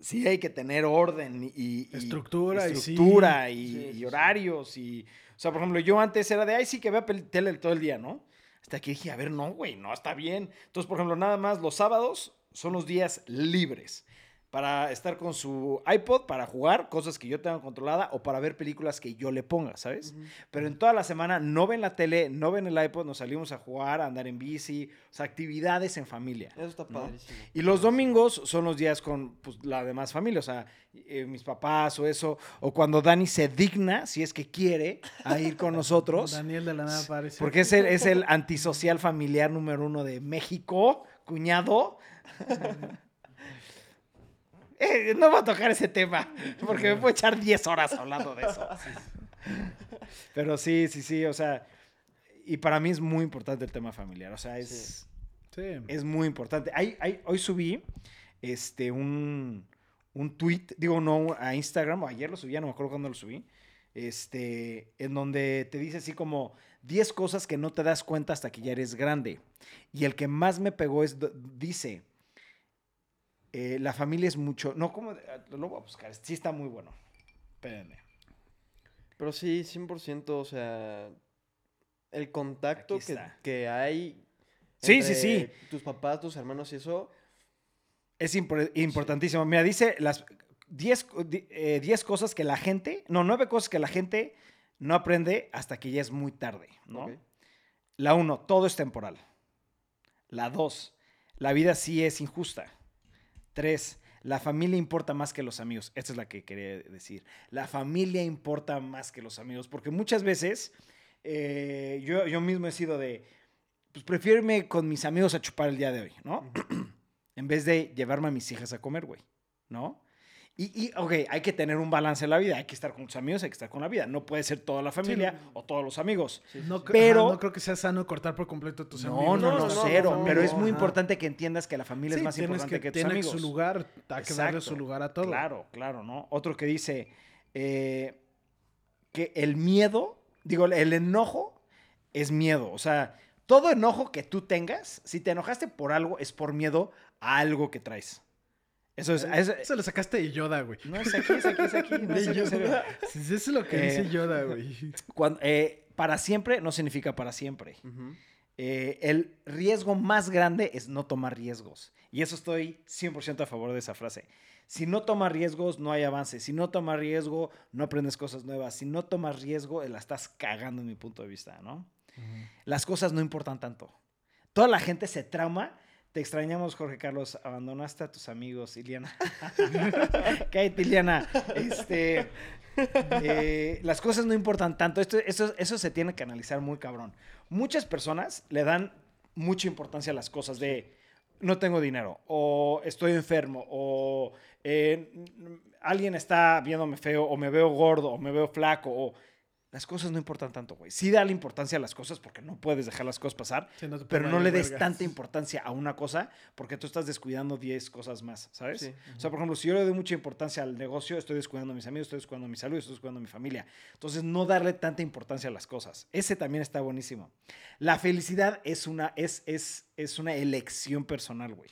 Sí hay que tener orden y. Estructura y sí. estructura y, Sí, y sí, sí. horarios. Y, o sea, por ejemplo, yo antes era de, ay, sí que vea tele todo el día, ¿no? Hasta que dije, a ver, no, güey, no, está bien. Entonces, por ejemplo, nada más los sábados son los días libres. para estar con su iPod, para jugar cosas que yo tengo controlada o para ver películas que yo le ponga, ¿sabes? Pero en toda la semana no ven la tele, no ven el iPod, nos salimos a jugar, a andar en bici, o sea, actividades en familia. Eso está ¿no? padrísimo. Y los domingos son los días con pues, la demás familia, o sea, eh, mis papás o eso, o cuando Dani se digna, si es que quiere, a ir con nosotros. Daniel de la nada aparece. Porque es el, es el antisocial familiar número uno de México, cuñado. Eh, no voy a tocar ese tema, porque me puedo echar 10 horas hablando de eso. Pero sí, sí, sí, o sea, y para mí es muy importante el tema familiar, o sea, es, Sí. es muy importante. Hay, hay- hoy subí este, un, un tweet, digo, no, a Instagram, o ayer lo subí, no me acuerdo cuándo lo subí, este, en donde te dice así como 10 cosas que no te das cuenta hasta que ya eres grande. Y el que más me pegó es, dice, eh, la familia es mucho, no, como, lo voy a buscar, sí está muy bueno. Espérenme. Pero sí, 100%, o sea, el contacto que, que hay. Sí, sí, sí. Tus papás, tus hermanos y eso. Es impor- importantísimo. Mira, dice las 10 co- di- eh, 10 cosas que la gente, no, 9 cosas que la gente no aprende hasta que ya es muy tarde, ¿no? La 1, todo es temporal. La 2, la vida sí es injusta. 3, la familia importa más que los amigos. Esta es la que quería decir. La familia importa más que los amigos, porque muchas veces eh, yo, yo mismo he sido de, pues prefiero irme con mis amigos a chupar el día de hoy, ¿no? en vez de llevarme a mis hijas a comer, güey, ¿no? Y, y, ok, hay que tener un balance en la vida, hay que estar con tus amigos, hay que estar con la vida. No puede ser toda la familia o todos los amigos. No, Pero- ajá, no creo que sea sano cortar por completo a tus No, amigos. no, no, no, cero. no, pero es muy ajá. importante que entiendas que la familia Sí, es más importante que, tus tiene amigos. su lugar, hay que darle su lugar a todo. Claro, claro, ¿no? Otro que dice eh, que el miedo, digo, el enojo es miedo. O sea, todo enojo que tú tengas, si te enojaste por algo, es por miedo a algo que traes. Eso es. eso- Eso lo sacaste de Yoda, güey. no es aquí, es aquí, es aquí. no es De serio. Yoda. Eso es lo que Eh, dice Yoda, güey. Cuando- eh, para siempre no significa para siempre. Ujú. Eh, el riesgo más grande es no tomar riesgos. Y eso estoy 100% a favor de esa frase. Si no tomas riesgos, no hay avance. Si no tomas riesgo, no aprendes cosas nuevas. Si no tomas riesgo, la estás cagando en mi punto de vista, ¿no? Las cosas no importan tanto. Toda la gente se trauma. Te extrañamos, Jorge Carlos. Abandonaste a tus amigos, Iliana. Cállate, Iliana. Este, eh, las cosas no importan tanto. Esto, eso, eso se tiene que analizar muy cabrón. Muchas personas le dan mucha importancia a las cosas de no tengo dinero, o estoy enfermo, o eh, alguien está viéndome feo, o me veo gordo, o me veo flaco, o las cosas no importan tanto, güey. Sí da la importancia a las cosas porque no puedes dejar las cosas pasar, Sí, no te pero no le des tanta importancia a una cosa porque tú estás descuidando 10 cosas más, ¿sabes? Sí. O sea, por ejemplo, si yo le doy mucha importancia al negocio, estoy descuidando a mis amigos, estoy descuidando mi salud, estoy descuidando a mi familia. Entonces, no darle tanta importancia a las cosas. Ese también está buenísimo. La felicidad es una, es, es, es una elección personal, güey.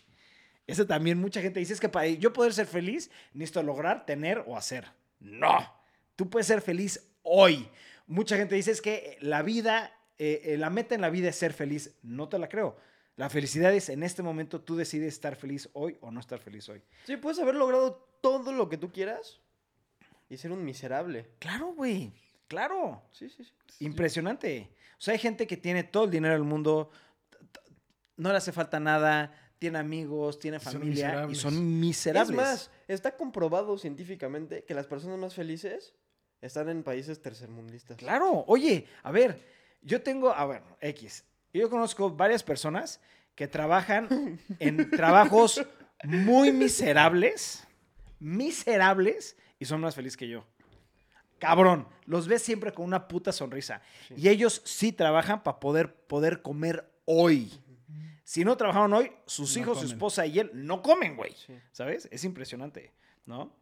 Ese también mucha gente dice, es que para yo poder ser feliz, necesito lograr, tener o hacer. No, tú puedes ser feliz hoy. Mucha gente dice, es que la vida, eh, eh, la meta en la vida es ser feliz. No te la creo. La felicidad es en este momento tú decides estar feliz hoy o no estar feliz hoy. Sí, puedes haber logrado todo lo que tú quieras y ser un miserable. Claro, güey. Claro. Sí, sí, sí. Impresionante. O sea, hay gente que tiene todo el dinero del mundo, no le hace falta nada, tiene amigos, tiene Son familia y miserables. son miserables. Es más, está comprobado científicamente que las personas más felices están en países tercermundistas. Claro, oye, a ver, yo tengo, a ver, X. Yo conozco varias personas que trabajan en trabajos muy miserables, miserables, y son más felices que yo. Cabrón, los ves siempre con una puta sonrisa. Sí. Y ellos sí trabajan para poder, poder comer hoy. Si no trabajaron hoy, sus No hijos, su esposa y él no comen, güey. Sí. ¿Sabes? Es impresionante, ¿no?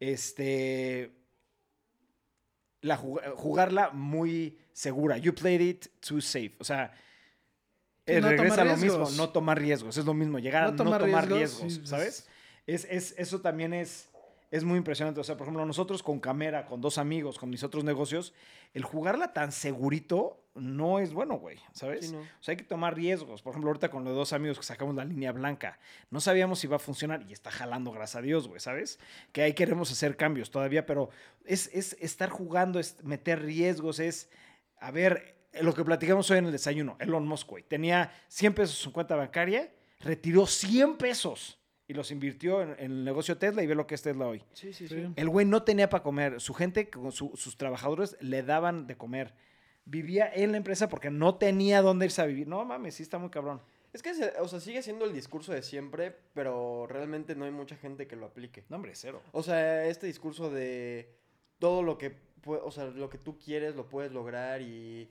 Este. La jug- jugarla muy segura. You played it too safe. O sea, eh, no regresa lo mismo. riesgos. No tomar riesgos. Es lo mismo. Llegar a No no tomar tomar riesgos. ¿sabes? Es, es- eso también es, es muy impresionante. O sea, por ejemplo, nosotros con Camera, con dos amigos, con mis otros negocios, el jugarla tan segurito no es bueno, güey, ¿sabes? Sí, no. O sea, hay que tomar riesgos. Por ejemplo, ahorita con los dos amigos que sacamos la línea blanca, no sabíamos si iba a funcionar y está jalando, gracias a Dios, güey, ¿sabes? Que ahí queremos hacer cambios todavía, pero es, es estar jugando, es meter riesgos, es, a ver, lo que platicamos hoy en el desayuno, Elon Musk, güey, tenía 100 pesos en su cuenta bancaria, retiró 100 pesos y los invirtió en, en el negocio Tesla y ve lo que es Tesla hoy. Sí, sí, Sí. sí. El güey no tenía para comer. Su gente, su- sus trabajadores, le daban de comer. Vivía en la empresa porque no tenía dónde irse a vivir. No mames, sí está muy cabrón. Es que, o sea, sigue siendo el discurso de siempre, pero realmente no hay mucha gente que lo aplique. No, hombre, cero. O sea, este discurso de todo lo que, o sea, lo que tú quieres lo puedes lograr y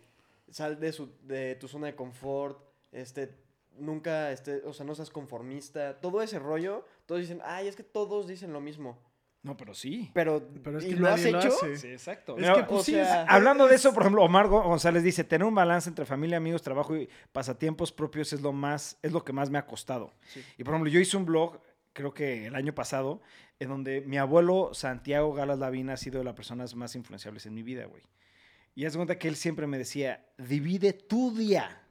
sal de, su, de tu zona de confort, este, nunca, este, o sea, no seas conformista, todo ese rollo, todos dicen, ay, es que todos dicen lo mismo, No, pero sí. pero, Pero es ¿y que lo has lo hecho? hace. Sí, exacto. Es que, pues, o sí, sea, es- Hablando de eso, por ejemplo, Omar Go- González dice, tener un balance entre familia, amigos, trabajo y pasatiempos propios es lo más, es lo que más me ha costado. Sí. Y por ejemplo, yo hice un blog, creo que el año pasado, en donde mi abuelo Santiago Galas Lavina ha sido de las personas más influenciables en mi vida, güey. Y haz cuenta que él siempre me decía, divide tu día,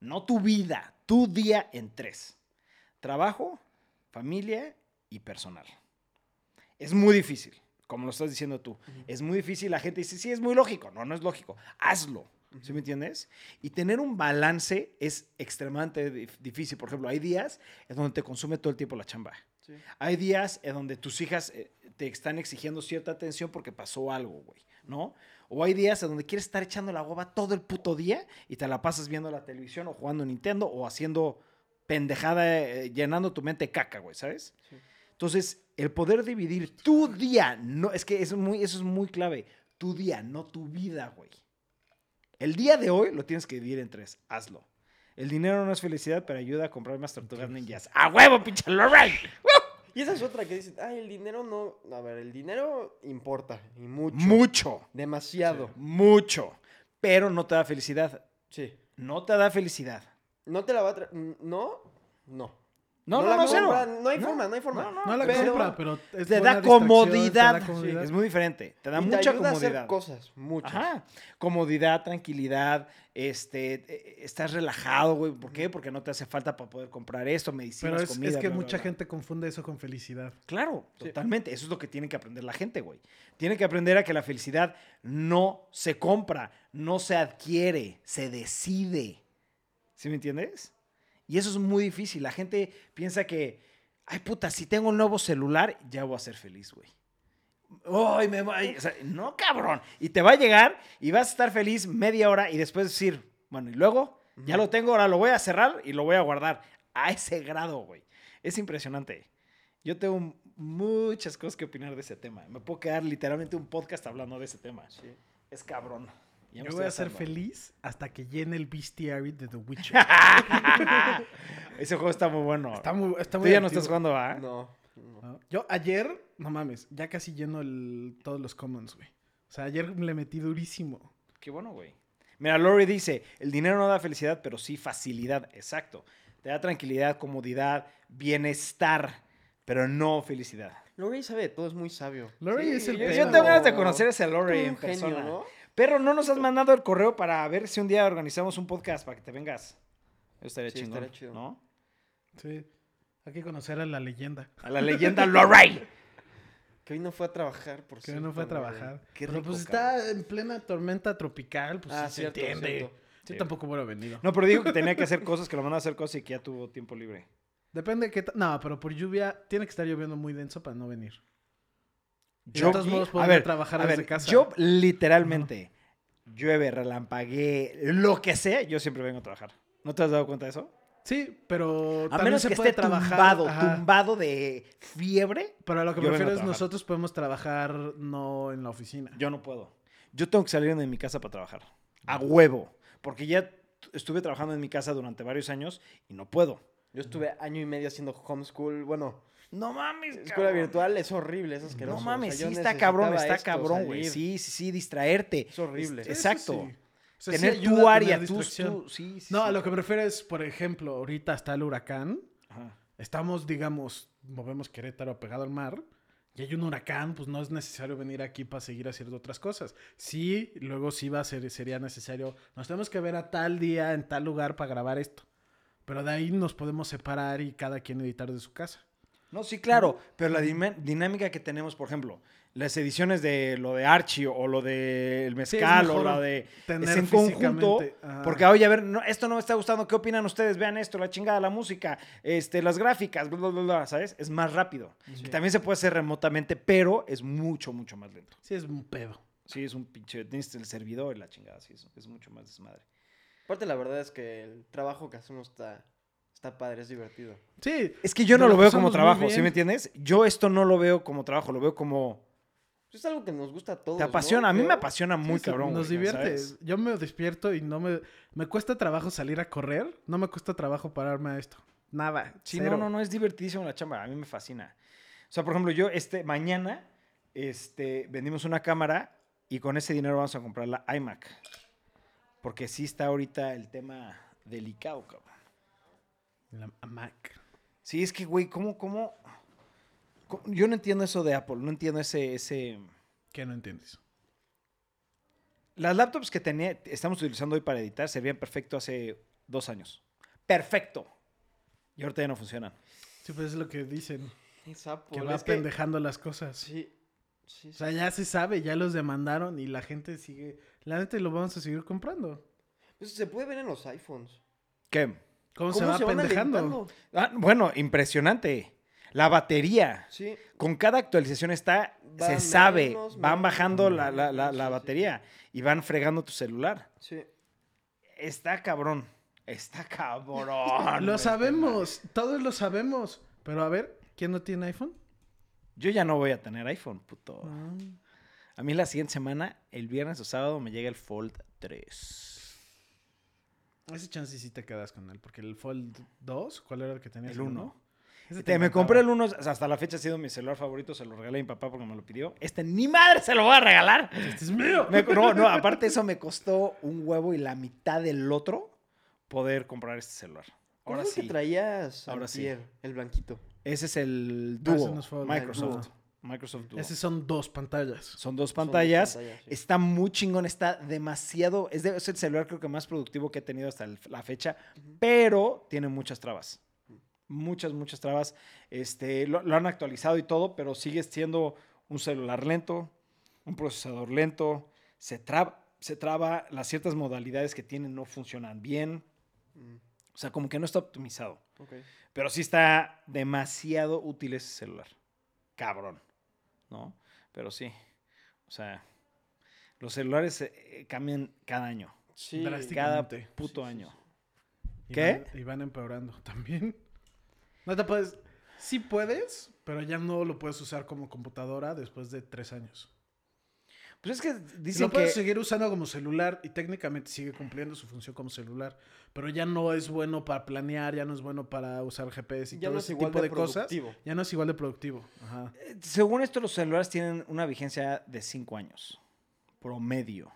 no tu vida, tu día en tres. Trabajo, familia y personal. Es muy difícil, como lo estás diciendo tú. Es muy difícil, la gente dice, sí, es muy lógico. No, no es lógico. Hazlo. ¿Sí me entiendes? Y tener un balance es extremadamente dif- difícil. Por ejemplo, hay días en donde te consume todo el tiempo la chamba. Sí. Hay días en donde tus hijas eh, te están exigiendo cierta atención porque pasó algo, güey, ¿no? O hay días en donde quieres estar echando la hueva todo el puto día y te la pasas viendo la televisión o jugando Nintendo o haciendo pendejada, eh, llenando tu mente de caca, güey, ¿sabes? Sí. Entonces, el poder dividir tu día, no, es que es muy, eso es muy clave, tu día, no tu vida, güey. El día de hoy lo tienes que dividir en tres, hazlo. El dinero no es felicidad, pero ayuda a comprar más tortugas ninjas. ¡A huevo, pinche Lorraine! Y esa es otra que dicen, ay, el dinero no, a ver, el dinero importa, y mucho, Mucho, demasiado, mucho. Pero no te da felicidad. sí. No te da felicidad. No te la va a traer, no, no. No, no, la no, cero. compra, No hay No, forma, no hay forma. no, no, No la pero- compra, pero es Te da comodidad. te da comodidad. Es muy diferente. Te da Y te mucha ayuda a comodidad. hacer cosas, muchas. Ajá. Comodidad, tranquilidad, este, eh, estás relajado, güey. ¿Por qué? Porque no te hace falta para poder comprar esto, medicinas, Pero es, comida. es que bla, bla, mucha bla. gente confunde eso con felicidad. Claro, Sí. totalmente. Eso es lo que tiene que aprender la gente, güey. Tiene que aprender a que la felicidad no se compra, no se adquiere, se decide. ¿Sí me entiendes? Y eso es muy difícil. La gente piensa que, ay puta, si tengo un nuevo celular, ya voy a ser feliz, güey. Ay, me o sea, no, cabrón. Y te va a llegar y vas a estar feliz media hora y después decir, bueno, y luego, ya lo tengo, ahora lo voy a cerrar y lo voy a guardar. A ese grado, güey. Es impresionante. Yo tengo muchas cosas que opinar de ese tema. Me puedo quedar literalmente un podcast hablando de ese tema. Sí. Es cabrón. Ya me Yo voy a ser feliz hasta que llene el bestiary de The Witcher. Ese juego está muy bueno. está muy, está Tú ya no estás jugando, ¿va? No, no. ¿no? Yo ayer, no mames, ya casi lleno el, todos los commons, güey. O sea, ayer le metí durísimo. Qué bueno, güey. Mira, Lori dice, el dinero no da felicidad, pero sí facilidad. Exacto. Te da tranquilidad, comodidad, bienestar, pero no felicidad. Lori sabe de todo, es muy sabio. Lori Sí, es el yo, yo pedo. tengo ganas de conocer a ese Lori Un en genio, persona. ¿no? Pero no nos has mandado el correo para ver si un día organizamos un podcast para que te vengas. Eso estaría Sí, chingón, estaría chido. ¿no? Sí. Hay que conocer a la leyenda. A la leyenda Lorraine. Que hoy no fue a trabajar, por Que no fue a cierto, trabajar. Qué Pero rico, pues cabrón. está en plena tormenta tropical, pues Ah, sí se cierto, entiende. cierto. Yo Sí. tampoco hubiera venido. No, pero dijo que tenía que hacer cosas, que lo mandó a hacer cosas y que ya tuvo tiempo libre. Depende de qué No, pero por lluvia tiene que estar lloviendo muy denso para no venir. Yo- de todos modos a podemos ver, trabajar a desde ver, casa. Yo literalmente, llueve, relampagué, lo que sea, yo siempre vengo a trabajar. ¿No te has dado cuenta de eso? Sí, pero A menos se que puede esté trabajar. tumbado, ajá. tumbado de fiebre, Pero a lo que me refiero es nosotros podemos trabajar no en la oficina. yo no puedo. Yo tengo que salir de mi casa para trabajar. A huevo. Porque ya estuve trabajando en mi casa durante varios años y no puedo. Yo estuve año y medio haciendo homeschool. Bueno, No mames. escuela cabrón. virtual es horrible, es asqueroso. No o mames, sea, sí está cabrón, está esto, cabrón, güey. Sí, sí, sí, distraerte. Es horrible. Es- Exacto. O sea, tener tu área, tener tú, tú- sí, sí, No, sí. a lo que me refiero es, por ejemplo, ahorita está el huracán. Ajá. Estamos, digamos, movemos Querétaro pegado al mar. y hay un huracán, pues no es necesario venir aquí para seguir haciendo otras cosas. Sí, luego sí va a ser, sería necesario, nos tenemos que ver a tal día, en tal lugar para grabar esto. Pero de ahí nos podemos separar y cada quien editar de su casa. No, sí, claro, pero la dinámica que tenemos, por ejemplo, las ediciones de lo de Archie o lo de El Sí, Mezcal o lo de... tener Es en conjunto, ajá. porque oye, a ver, no, esto no me está gustando, ¿qué opinan ustedes? Vean esto, la chingada, la música, este, las gráficas, bla, bla, bla, bla, ¿sabes? Es más rápido. Sí. También se puede hacer remotamente, pero es mucho, mucho más lento. Sí, es un pedo. Sí, es un pinche, tienes el servidor y la chingada, sí, es, es mucho más desmadre. Aparte, la verdad es que el trabajo que hacemos está, está padre, es divertido. Sí, Es que yo no lo veo como trabajo, ¿sí me entiendes? Yo esto no lo veo como trabajo, lo veo como... Es algo que nos gusta a todos. Te ¿no? apasiona, a mí me apasiona muy sí, cabrón. Nos güey, divierte. ¿sabes? Yo me despierto y no me... Me cuesta trabajo salir a correr. No me cuesta trabajo pararme a esto. Nada. Sí, cero. no, no, no, es divertidísimo la chamba, a mí me fascina. O sea, por ejemplo, yo este, mañana este, vendimos una cámara y con ese dinero vamos a comprar la iMac. Porque sí está ahorita el tema delicado, cabrón. La Mac. Sí, es que, güey, ¿cómo, cómo, cómo? Yo no entiendo eso de Apple, no entiendo ese... ese... ¿Qué no entiendes? Las laptops que tenía, estamos utilizando hoy para editar servían perfecto hace dos años. Perfecto. Y ahorita ya no funcionan. Sí, pues es lo que dicen. Es Apple, Que va es que- pendejando las cosas. Sí, sí, O sea, ya se sabe, ya los demandaron y la gente sigue... La neta lo vamos a seguir comprando. Pues se puede ver en los iPhones. ¿Qué? ¿Cómo, se va pendejando? Ah, bueno, impresionante. La batería. Sí, Con cada actualización está, Va se sabe, menos, van menos, bajando la, la- la- menos, la sí, sí. batería y van fregando tu celular. sí. Está cabrón. Está cabrón. Lo sabemos, todos lo sabemos. Pero a ver, ¿quién no tiene iPhone? Yo ya no voy a tener iPhone, puto. Ah. A mí la siguiente semana, el viernes o sábado, me llega el Fold 3. Ese chance sí te quedas con él, porque el Fold 2, ¿cuál era el que tenías? El uno. uno? Ese Te- me compré el 1, hasta la fecha ha sido mi celular favorito, se lo regalé a mi papá porque me lo pidió. Este ni madre se lo voy a regalar. Este es mío. Me- no, no, aparte eso me costó un huevo y la mitad del otro poder comprar este celular. ¿Cuál Ahora sí. que traías Ahora sí. El blanquito. Ese es el Ah, ese Duo, es Fold. Microsoft. Duo. Esos son dos pantallas. Son dos Son dos pantallas. sí. Está muy chingón, está demasiado. Es, de- es el celular creo que más productivo que he tenido hasta el- la fecha, pero tiene muchas trabas. Muchas, muchas trabas. Este, lo, lo han actualizado y todo, pero sigue siendo un celular lento, un procesador lento. Se, traba, se traba, las ciertas modalidades que tienen no funcionan bien. Mm, O sea, como que no está optimizado. Pero sí está demasiado útil ese celular. Cabrón. ¿No? Pero sí. O sea, los celulares eh, cambian cada año. Sí, Drásticamente. Cada puto sí, sí, año. Y ¿Qué? van- y van empeorando también. No te puedes. Sí puedes, pero ya no lo puedes usar como computadora después de tres años. Pues es que dicen lo puedes que... seguir usando como celular y técnicamente sigue cumpliendo su función como celular, pero ya no es bueno para planear, ya no es bueno para usar GPS y ya todo no es ese igual tipo de, de, cosas. productivo. Ya no es igual de productivo. Ajá. eh, Según esto, los celulares tienen una vigencia de 5 años. Promedio.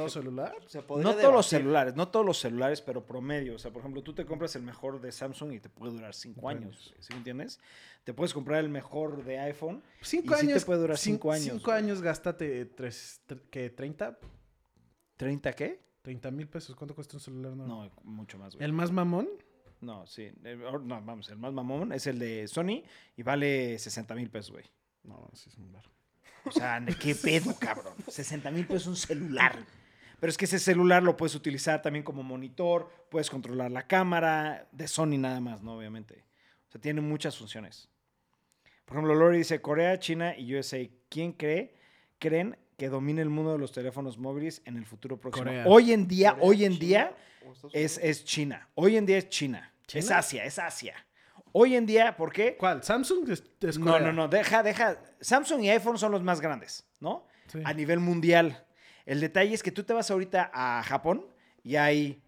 ¿Todo celular? No todos los celulares, no todos los celulares, pero promedio. O sea, por ejemplo, tú te compras el mejor de Samsung y te puede durar 5 Cinco años. años. ¿Sí me entiendes? Te puedes comprar el mejor de iPhone. Cinco Y sí te años. puede durar cin- cinco años, Cinco güey. años, gástate tres, tre- ¿qué? ¿30? ¿30 qué? ¿30 mil pesos? ¿Cuánto cuesta un celular? No. No, mucho más, güey. ¿El más mamón? No, sí. El- or- no, vamos, el más mamón es el de Sony y vale 60 mil pesos, güey. No, sí es un bar. O sea, ¿de qué pedo, cabrón? 60 mil pesos un celular. Pero es que ese celular lo puedes utilizar también como monitor, puedes controlar la cámara, de Sony nada más, ¿no? Obviamente. O sea, tiene muchas funciones. Por ejemplo, Lori dice, Corea, China y USA, ¿quién cree, creen que domine el mundo de los teléfonos móviles en el futuro próximo? Corea. Hoy en día, Corea, hoy en China día es, es China. Hoy en día es China. Es. Asia, es Asia. Hoy en día, ¿por qué? ¿Cuál? ¿Samsung? Es, es No, no, no, deja, deja. Samsung y iPhone son los más grandes, ¿no? Sí. A nivel mundial. El detalle es que tú te vas ahorita a Japón y hay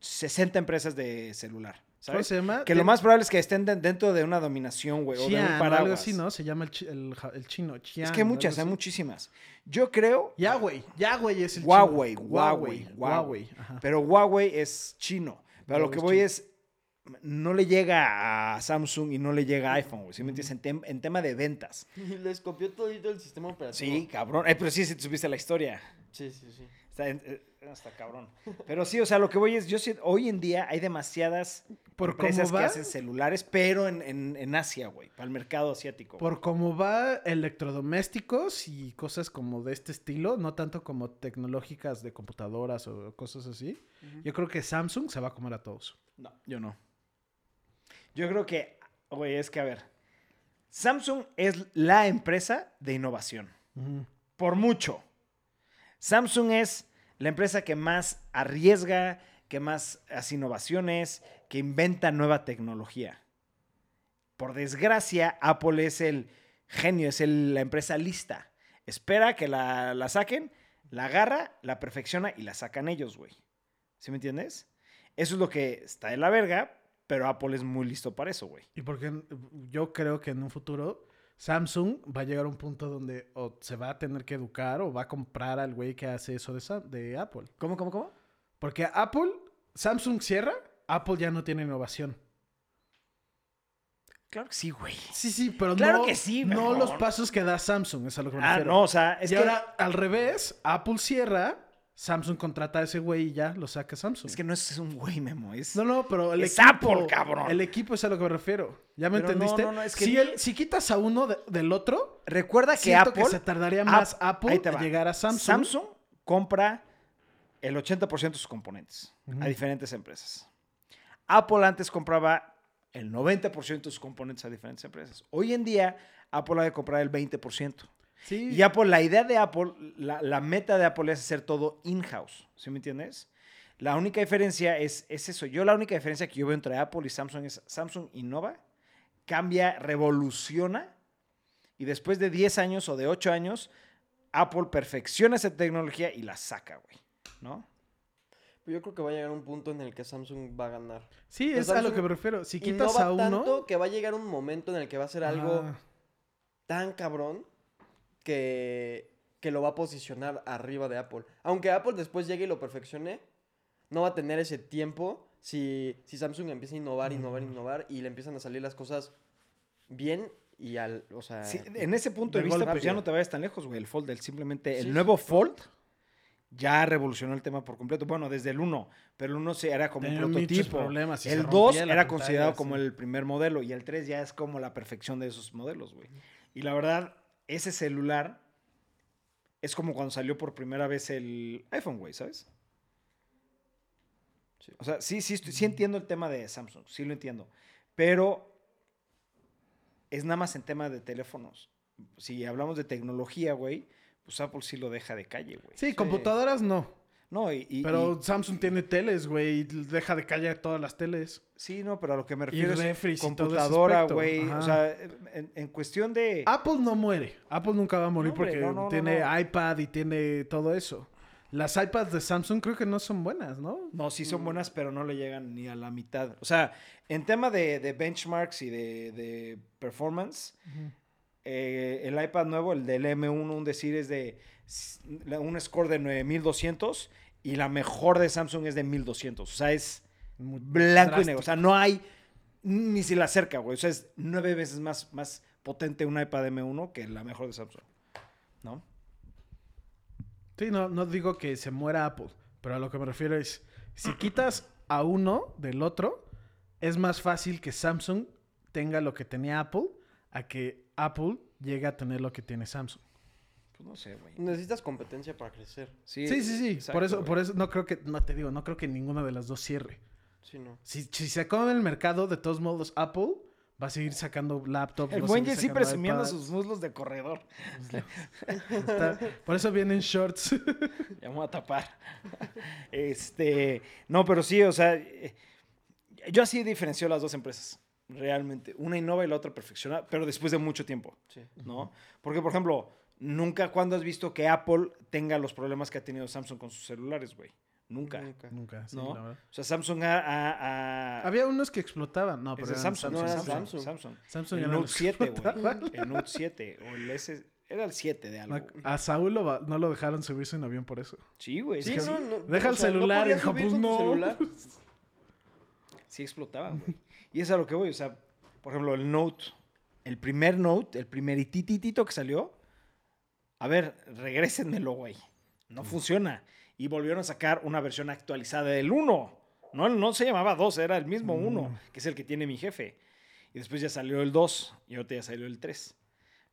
60 empresas de celular, ¿Cómo ¿sabes? se llama? Que lo más probable es que estén de- dentro de una dominación, güey, o de un o algo paraguas. así, ¿no? Se llama el, chi- el, el chino. Es Xi'an, que hay muchas, hay muchísimas. Yo creo, Huawei. Huawei es el Huawei, chino. Huawei, Huawei. Huawei. Ajá. pero Huawei es chino. Pero lo Huawei que es voy chino. es, no le llega a Samsung y no le llega a iPhone, güey. ¿Sí me entiendes? En, tem- en tema de ventas. Y les copió todito el sistema operativo. Sí, cabrón. Eh, pero sí, sí, supiste la historia. Sí, sí, sí. Está, en- eh, está cabrón. Pero sí, o sea, lo que voy es, yo sí- hoy en día hay demasiadas Por empresas que hacen celulares, pero en, en- en Asia, güey, para el mercado asiático. por cómo va electrodomésticos y cosas como de este estilo, no tanto como tecnológicas de computadoras o cosas así. Yo creo que Samsung se va a comer a todos. No, yo no. Yo creo que, güey, es que, a ver, Samsung es la empresa de innovación. Por mucho. Samsung es la empresa que más arriesga, que más hace innovaciones, que inventa nueva tecnología. Por desgracia, Apple es el genio, es la empresa lista. Espera que la, la saquen, la agarra, la perfecciona y la sacan ellos, güey. ¿Sí me entiendes? Eso es lo que está de la verga, pero Apple es muy listo para eso, güey. Y porque yo creo que en un futuro Samsung va a llegar a un punto donde o se va a tener que educar o va a comprar al güey que hace eso de, Sam- de Apple. ¿Cómo, cómo, cómo? Porque Apple, Samsung cierra, Apple ya no tiene innovación. Claro que sí, güey. Sí, sí, pero Claro no, que sí, no los pasos que da Samsung, es a lo que me Ah, refiero. no, o sea, es y que... ahora, al revés, Apple cierra, Samsung contrata a ese güey y ya lo saca Samsung. Es que no es un güey, Memo. Es... No, no, pero el Es equipo. Apple, cabrón. El equipo es a lo que me refiero. ¿Ya me Pero no, entendiste? no, no, es que- si, el- si quitas a uno de- del otro, Recuerda que Apple... que se tardaría más Apple va. llegar a Samsung. Samsung compra el 80% de sus componentes a diferentes empresas. Apple antes compraba el 90% de sus componentes a diferentes empresas. Hoy en día, Apple ha de comprar el 20%. Sí. Y Apple, la idea de Apple, la, la meta de Apple es hacer todo in-house. ¿Sí me entiendes? La única diferencia es, es eso. Yo la única diferencia que yo veo entre Apple y Samsung es Samsung innova, cambia, revoluciona y después de 10 años o de 8 años, Apple perfecciona esa tecnología y la saca, güey. ¿No? Yo creo que va a llegar un punto en el que Samsung va a ganar. Sí, Pero es a lo Samsung que me refiero. Si quitas a uno. tanto que va a llegar un momento en el que va a ser algo Ah, tan cabrón que, que lo va a posicionar arriba de Apple. Aunque Apple después llegue y lo perfeccione, no va a tener ese tiempo si, si Samsung empieza a innovar, innovar, innovar y le empiezan a salir las cosas bien y al, o sea... Sí, en ese punto de vista, pues ya no te vayas tan lejos, güey. El Fold, el simplemente, el nuevo sí. Fold ya revolucionó el tema por completo. Bueno, desde el 1, pero el 1 se era como Tenía un prototipo. el 2 rompía la era pantalla, considerado como el primer modelo y el 3 ya es como la perfección de esos modelos, güey. Y la verdad, ese celular es como cuando salió por primera vez el iPhone, güey, ¿sabes? Sí. O sea, sí, sí, estoy- sí entiendo el tema de Samsung, sí lo entiendo. Pero es nada más en tema de teléfonos. Si hablamos de tecnología, güey, pues Apple sí lo deja de calle, güey. Sí, computadoras no. No, y, y- Pero y- Samsung tiene teles, güey. y Deja de callar todas las teles. sí, no, pero a lo que me refiero es y ese computadora, güey. O sea, en, en cuestión de... Apple no muere. Apple nunca va a morir No, porque no, no, no, tiene iPad y tiene todo eso. Las iPads de Samsung creo que no son buenas, ¿no? No, sí son buenas, pero no le llegan ni a la mitad. O sea, en tema de, de benchmarks y de, de performance, eh, el iPad nuevo, el del M1, un decir, es de un score de 9200 y la mejor de Samsung es de 1200. O sea, es Muy blanco y negro. O sea, no hay ni si la acerca, güey. O sea, es nueve veces más, más potente un iPad M1 que la mejor de Samsung. ¿No? Sí, no, no digo que se muera Apple, pero a lo que me refiero es, si quitas a uno del otro, es más fácil que Samsung tenga lo que tenía Apple a que Apple llegue a tener lo que tiene Samsung. Pues no sé, güey. Necesitas competencia para crecer. Sí, sí, sí. exacto, por eso, güey. por eso no creo que, no te digo, no creo que ninguna de las dos cierre. Sí, no. Si, si se come el mercado, de todos modos, Apple va a seguir sacando laptops. El buen Jesse presumiendo iPads. sus muslos de corredor. Está- por eso vienen shorts. Ya me voy a tapar. este. No, pero sí, o sea. eh, Yo así diferencio las dos empresas. Realmente. Una innova y la otra perfecciona, pero después de mucho tiempo. Sí. ¿No? Porque, por ejemplo, nunca cuando has visto que Apple tenga los problemas que ha tenido Samsung con sus celulares, güey. Nunca. Nunca. Nunca, sí, ¿No? la verdad. O sea, Samsung ha. ha- ha- Había unos que explotaban. No, pero eran Samsung, no, sí, era Samsung, Samsung. Samsung. Samsung El Note los que 7, explotaban. güey. El Note 7 o el S. Era el 7 de algo. güey. A Saúl lo no lo dejaron subirse en avión por eso. Sí, güey. Sí, que no, sí. no, Deja el celular, hijo, pues no. Sí explotaban, güey. Y es a lo que voy, o sea, por ejemplo, el Note, el primer Note, el primer itititito que salió, a ver, regrésenmelo, güey. No funciona. Y volvieron a sacar una versión actualizada del 1. No, no se llamaba 2, era el mismo 1, que es el que tiene mi jefe. Y después ya salió el 2 y ahorita ya salió el 3.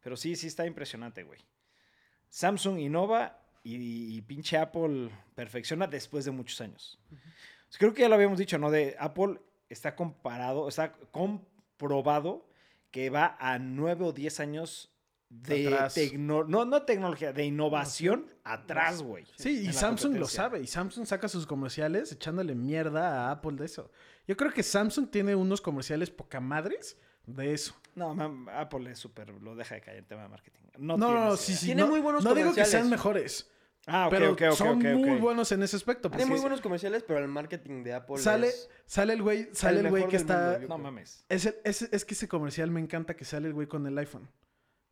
Pero sí, sí está impresionante, güey. Samsung innova y, y pinche Apple perfecciona después de muchos años. Creo que ya lo habíamos dicho, ¿no? De Apple está comparado, está comprobado que va a 9 o 10 años de tecno- no, no tecnología, de innovación atrás, güey. Sí, y Samsung lo sabe. Y Samsung saca sus comerciales echándole mierda a Apple de eso. Yo creo que Samsung tiene unos comerciales poca madres de eso. No, Apple es súper, lo deja de caer en tema de marketing. No, No, no, no, sí, sí. Tiene no, muy buenos no digo que comerciales. sean mejores, Ah, ok, pero ok, ok, son muy buenos en ese aspecto. Tiene muy buenos comerciales, pero el marketing de Apple sale, es... sale el güey, sale el güey que está... mundo, No mames. Es, el- es, es que ese comercial me encanta que sale el güey con el iPhone.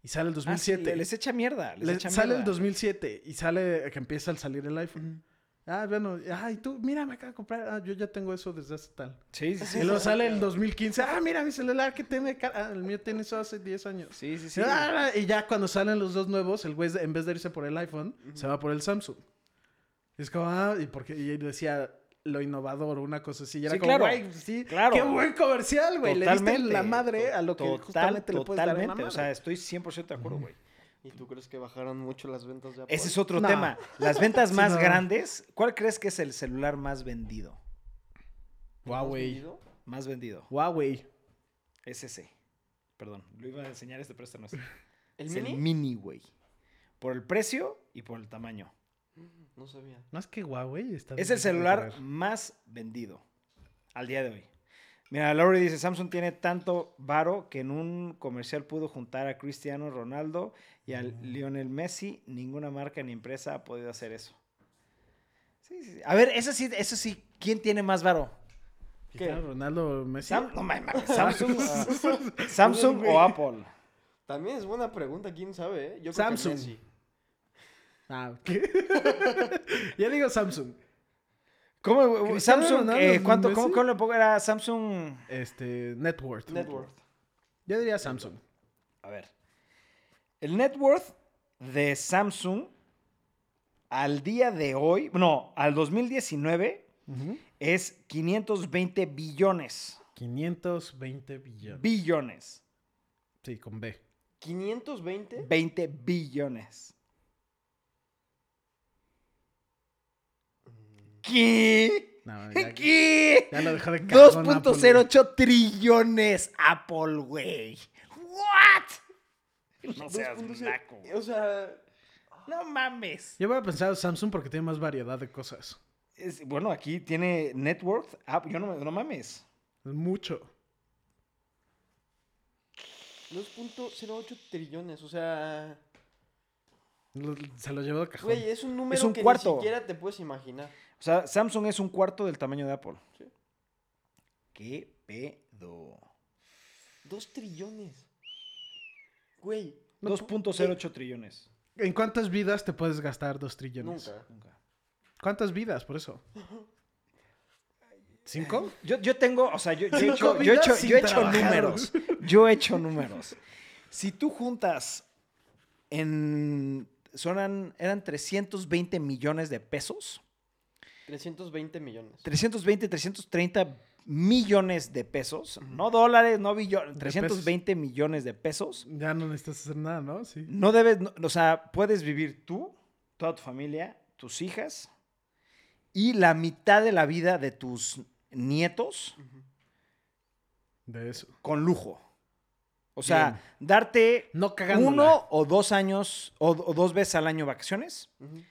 Y sale el Ah, sí, 2007. le- les echa mierda. Les Le- echa sale el mierda. 2007 y sale que empieza a salir el iPhone. Ah, bueno, ay, tú, mira, me acabo de comprar. Ah, yo ya tengo eso desde hace tal. Sí, sí, sí. Y luego sale el 2015. Ah, mira mi celular que tiene. Ah, el mío tiene eso hace 10 años. Sí, sí, sí. Ah, y ya cuando salen los dos nuevos, el güey, en vez de irse por el iPhone, se va por el Samsung. Y es como, ah, y, porque, y decía lo innovador o una cosa así. Y era Sí, como, claro. güey, sí, Claro. qué buen comercial, güey. Le diste la madre a lo que Total- justamente le puedes dar en la Totalmente. O sea, estoy 100% de acuerdo, güey. ¿Y tú crees que bajaron mucho las ventas de Apple? Ese es otro No. tema. Las ventas Sí, más no. grandes. ¿Cuál crees que es el celular más vendido? ¿Más Huawei. vendido? Más vendido. Huawei. Es ese. Perdón, lo iba a enseñar este, pero este no es. ¿El es mini? el mini, güey. Por el precio y por el tamaño. No sabía. Más que Huawei. Está Es el celular más vendido al día de hoy. Mira, Laurie dice, Samsung tiene tanto varo que en un comercial pudo juntar a Cristiano Ronaldo y a Lionel Messi. Ninguna marca ni empresa ha podido hacer eso. Sí. A ver, eso sí, eso sí, ¿quién tiene más varo? Cristiano Ronaldo Messi. Sam- no Samsung, ah, Samsung o Apple. También es buena pregunta, quién sabe, ¿eh? Yo creo Samsung. que Messi. Ah, ¿qué? ya digo Samsung. ¿Cómo, Cristiano Samsung, Ronaldo, eh, ¿cuánto, cómo, cómo le pongo? Era Samsung. Este, Net worth. Net worth. Yo diría Samsung. A ver. El net worth de Samsung al día de hoy, no, al 2019 es 520 billones. 520 billones. Billones. Sí, con B. 520. 20 billones. ¿Qué? No, ya, ¿Qué? ya lo dejó de cajón Apple, güey. 2.08 trillones Apple, güey. ¿What? No seas 2.0. naco. O sea, No mames. Yo voy a pensar Samsung porque tiene más variedad de cosas. Es- bueno, aquí tiene net worth. Ah, yo no, no mames. Es mucho. 2.08 trillones. O sea, se lo llevó de cajón. güey, es un número Es un que cuarto. ni siquiera te puedes imaginar. O sea, Samsung es un cuarto del tamaño de Apple. Sí. ¿Qué pedo? 2 trillones. Güey, No, 2.08 trillones. ¿En cuántas vidas te puedes gastar dos trillones? nunca. Nunca. ¿Cuántas vidas, por eso? ¿Cinco? Yo, yo tengo, o sea, yo, yo he hecho, yo he hecho, sin yo he hecho trabajar. números. Yo he hecho números. Si tú juntas en. Sonan, eran 320 millones de pesos. 320 millones. 320, 330 millones de pesos. No dólares, no billones. De 320 millones de pesos. Ya no necesitas hacer nada, ¿no? Sí. No debes, no- o sea, puedes vivir tú, toda tu familia, tus hijas y la mitad de la vida de tus nietos De eso. con lujo. O sea, darte No uno o dos años o, o dos veces al año vacaciones. Ujú.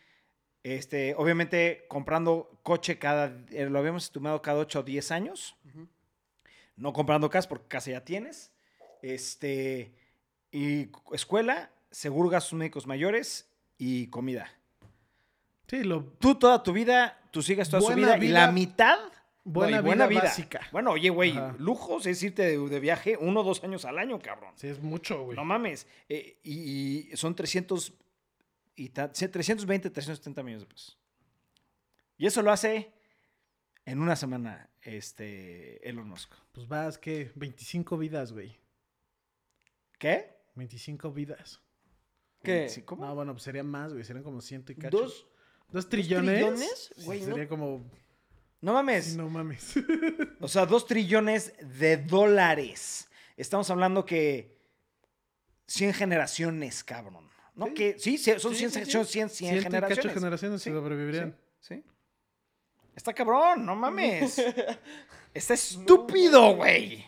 Este, obviamente comprando coche cada, eh, lo habíamos estimado cada 8 o 10 años. No comprando casa porque casa ya tienes. Este, y cu- escuela, seguro gastos médicos mayores y comida. Sí, lo... Tú toda tu vida, tus hijas toda su Buena vida, y la mitad. buena y vida básica. Bueno, oye, güey, lujos es irte de, de viaje uno o dos años al año, cabrón. Sí, es mucho, güey. No mames. Eh, y, y son 300 y ta- sí, 320, 370 millones de pesos. Y eso lo hace en una semana, este, Elon Musk? Pues vas, ¿qué? 25 vidas, güey. ¿Qué? 25 vidas. ¿Qué? Sí, ¿Cómo? No, bueno, pues serían más, güey. Serían como ciento y cacho. ¿Dos? ¿Dos trillones? trillones? Sí, Güey, no. sería como... No mames. Sí, no mames. O sea, dos trillones de dólares. Estamos hablando que 100 generaciones, cabrón. ¿No? Sí. Que, sí, sí, son Sí, 100, sí, sí. son 100, 100 Ciento y cacho generaciones. generaciones Sí, sobrevivirían. Sí, sí. Está cabrón, no mames. Está estúpido, güey.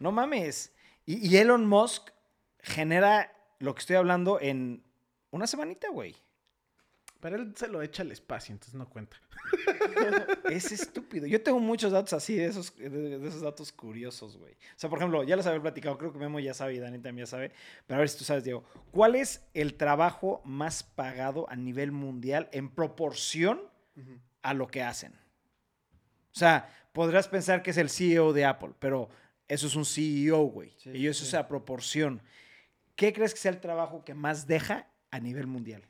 No mames. Y, y Elon Musk genera lo que estoy hablando en una semanita, güey. Pero él se lo echa al espacio, entonces no cuenta. Es estúpido. Yo tengo muchos datos así, de esos, de, de esos datos curiosos, güey. O sea, por ejemplo, ya los había platicado, creo que Memo ya sabe y Dani también ya sabe. Pero a ver si tú sabes, Diego. ¿Cuál es el trabajo más pagado a nivel mundial en proporción a lo que hacen? O sea, podrás pensar que es el CEO de Apple, pero eso es un CEO, güey. Sí, y eso sí. es a proporción. ¿Qué crees que sea el trabajo que más deja a nivel mundial?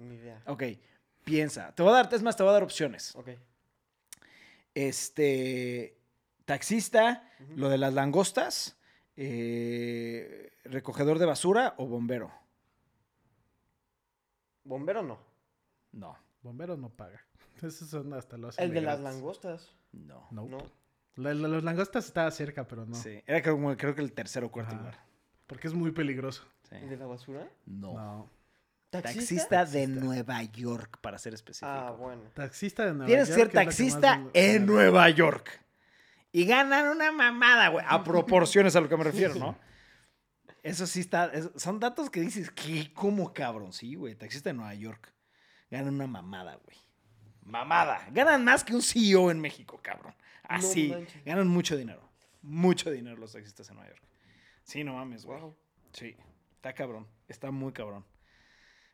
Ni idea. Ok, piensa. Te voy a dar, es más, te voy a dar opciones. Ok. este taxista, lo de las langostas, eh, recogedor de basura o bombero. ¿Bombero no? No, Bombero no paga. Esos son hasta los El de las langostas. no. No. No. La- la- los langostas estaba cerca, pero no. Sí, era como, creo que el tercero o cuarto lugar. Porque es muy peligroso. Sí. ¿El de la basura? No. No. Taxista, de Taxista. Nueva York, para ser específico. Ah, bueno. Taxista de Nueva Tienes que York ser es la que más taxista en Nueva York. Y ganan una mamada, güey. A proporciones a lo que me refiero, ¿no? Eso sí está. es- son datos que dices, ¿qué? ¿Cómo cabrón? Sí, güey. Taxista de Nueva York. Ganan una mamada, güey. Mamada. Ganan más que un CEO en México, cabrón. Así. ganan mucho dinero. Mucho dinero los taxistas en Nueva York. Sí, no mames, güey. Wow. Sí. Está cabrón. Está muy cabrón.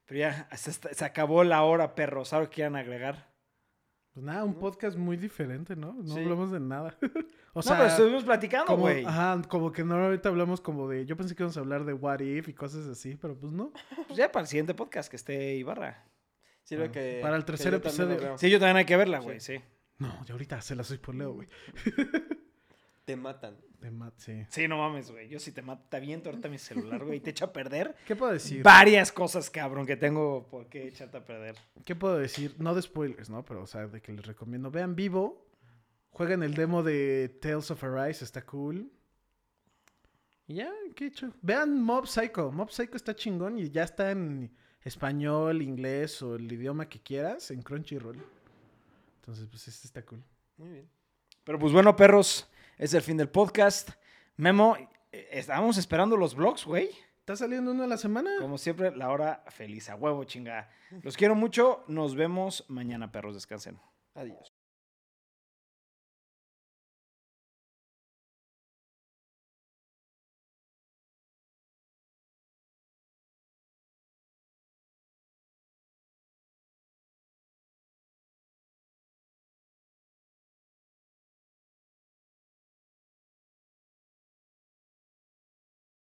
Pero ya, se, está- se acabó la hora, perros. ¿Sabes qué quieran agregar? Pues nada, un podcast muy diferente, ¿no? No Sí. hablamos de nada. o no, sea, pero estuvimos platicando, güey. ajá, como que normalmente hablamos como de... Yo pensé que íbamos a hablar de What If y cosas así, pero pues no. Pues ya para el siguiente podcast que esté Ibarra. Sirve Ah, que. para el que tercer yo episodio. Sí, yo también hay que verla, Sí. güey, sí. No, y ahorita se la soy por Leo, güey. Te matan. De Matt, sí. Sí, no mames, güey. Yo sí te mato, te aviento ahorita mi celular, güey, y te echo a perder ¿Qué puedo decir? varias cosas, cabrón, que tengo por qué echarte a perder. ¿Qué puedo decir? No de spoilers, ¿no? Pero, o sea, de que les recomiendo. Vean vivo. Jueguen el demo de Tales of Arise, está cool. Y ya, ¿qué he hecho? Vean Mob Psycho. Mob Psycho está chingón y ya está en español, inglés o el idioma que quieras en Crunchyroll. Entonces, pues este está cool. Muy bien. Pero pues bueno, perros, es el fin del podcast. Memo, eh, estábamos esperando los vlogs, güey. ¿Está saliendo uno a la semana? Como siempre, la hora feliz, a huevo, chinga. Los quiero mucho. Nos vemos mañana, perros. Descansen. Adiós.